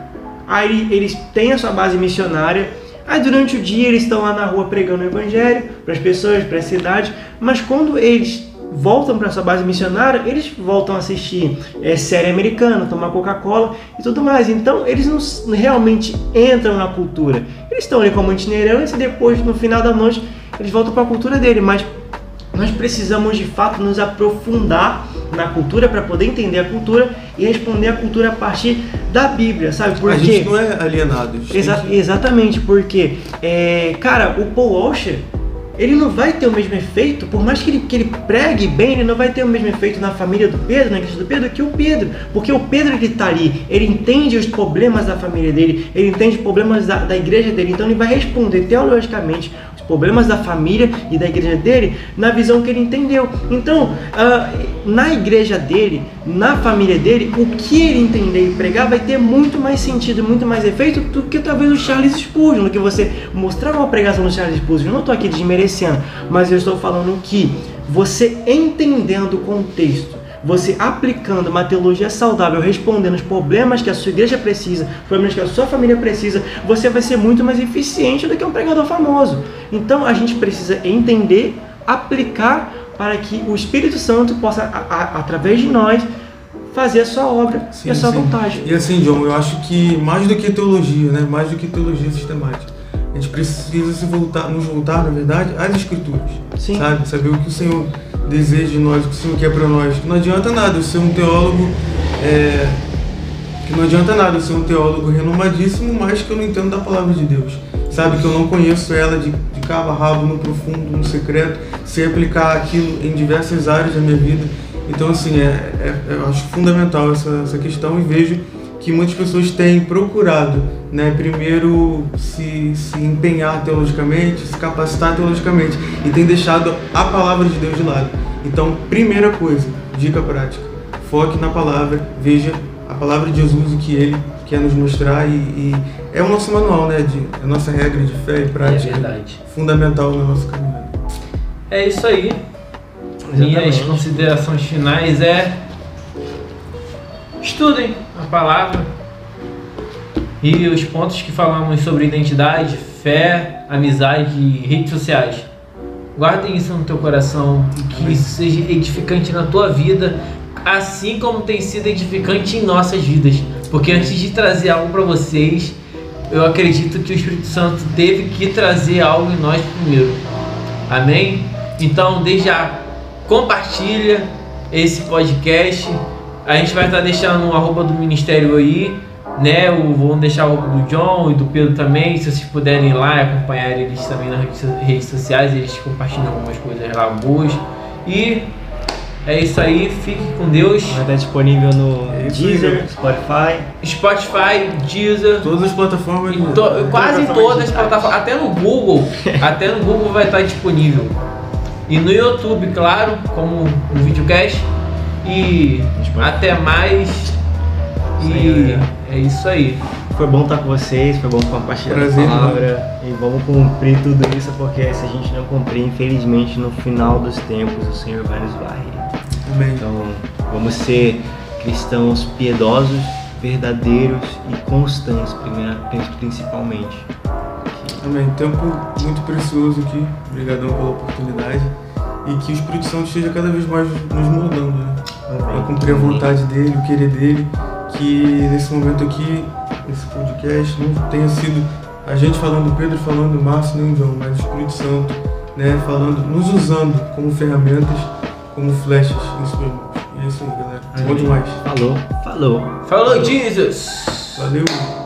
aí eles têm a sua base missionária, aí durante o dia eles estão lá na rua pregando o evangelho para as pessoas, para a cidade, mas quando eles voltam para sua base missionária, eles voltam a assistir é, série americana, tomar Coca-Cola e tudo mais. Então, eles não realmente entram na cultura. Eles estão ali como itinerantes e depois, no final da noite, eles voltam para a cultura dele. Mas nós precisamos de fato nos aprofundar na cultura para poder entender a cultura e responder a cultura a partir da Bíblia, sabe? Porque a gente não é alienado. Exa. Exatamente, porque, é, cara, o Paul Washer, ele não vai ter o mesmo efeito, por mais que ele, que ele pregue bem, ele não vai ter o mesmo efeito na família do Pedro, na igreja do Pedro, que o Pedro. Porque o Pedro ele tá ali, ele entende os problemas da família dele, ele entende os problemas da, da igreja dele, então ele vai responder teologicamente problemas da família e da igreja dele na visão que ele entendeu. Então, uh, na igreja dele, na família dele, o que ele entender e pregar vai ter muito mais sentido, muito mais efeito do que talvez o Charles Spurgeon, do que você mostrar uma pregação do Charles Spurgeon. Eu não estou aqui desmerecendo, mas eu estou falando que você entendendo o contexto você aplicando uma teologia saudável, respondendo os problemas que a sua igreja precisa, os problemas que a sua família precisa, você vai ser muito mais eficiente do que um pregador famoso. Então a gente precisa entender, aplicar para que o Espírito Santo possa, a, a, através de nós, fazer a sua obra sim, e a sua sim. vontade. E assim, John, eu acho que mais do que teologia, né, mais do que teologia sistemática, a gente precisa se voltar, nos voltar, na verdade, às Escrituras. Sim. Sabe? Saber o que o Senhor deseja de nós, o que o Senhor quer para nós. Não adianta nada eu ser um teólogo. É, que não adianta nada eu ser um teólogo renomadíssimo, mas que eu não entendo da palavra de Deus. Sabe? Que eu não conheço ela de, de cabo a rabo, no profundo, no secreto, sei aplicar aquilo em diversas áreas da minha vida. Então, assim, é, é, eu acho fundamental essa, essa questão e vejo que muitas pessoas têm procurado, né, primeiro se, se empenhar teologicamente, se capacitar teologicamente e tem deixado a palavra de Deus de lado. Então, primeira coisa, dica prática, foque na palavra, veja a palavra de Jesus o que ele quer nos mostrar e, e é o nosso manual, né, de, a nossa regra de fé e prática, é verdade. fundamental no nosso caminho. É isso aí. Exatamente. Minhas considerações finais é estudem a palavra e os pontos que falamos sobre identidade, fé, amizade e redes sociais. Guardem isso no teu coração e que isso seja edificante na tua vida, assim como tem sido edificante em nossas vidas. Porque antes de trazer algo para vocês, eu acredito que o Espírito Santo teve que trazer algo em nós primeiro. Amém? Então, desde já, compartilha esse podcast a gente vai estar deixando o arroba do ministério aí, né? O, vamos deixar o do John e do Pedro também, se vocês puderem ir lá e acompanhar eles também nas redes sociais, eles compartilham algumas coisas lá boas. E é isso aí, fique com Deus. Vai estar disponível no é Deezer, Spotify. Spotify, Deezer. Todas as plataformas. To, quase todas as plataformas. Até no Google. *laughs* até no Google vai estar disponível. E no YouTube, claro, como um videocast. E até mais. E é isso aí. Foi bom estar com vocês, foi bom compartilhar Prazer, a palavra. E vamos cumprir tudo isso, porque se a gente não cumprir, infelizmente, no final dos tempos, o Senhor vai nos varrer. Amém. Então, vamos ser cristãos piedosos, verdadeiros e constantes, principalmente. Amém. Tempo muito precioso aqui. Obrigadão pela oportunidade e que o Espírito Santo esteja cada vez mais nos moldando, né? Para cumprir a vontade dele, o querer dele, que nesse momento aqui, esse podcast, não tenha sido a gente falando Pedro, falando Márcio, nem João, mas o Espírito Santo, né, falando, nos usando como ferramentas, como flechas em suas mãos. E é isso aí, galera. Muito mais. Falou. Falou. Falou, Jesus! Valeu!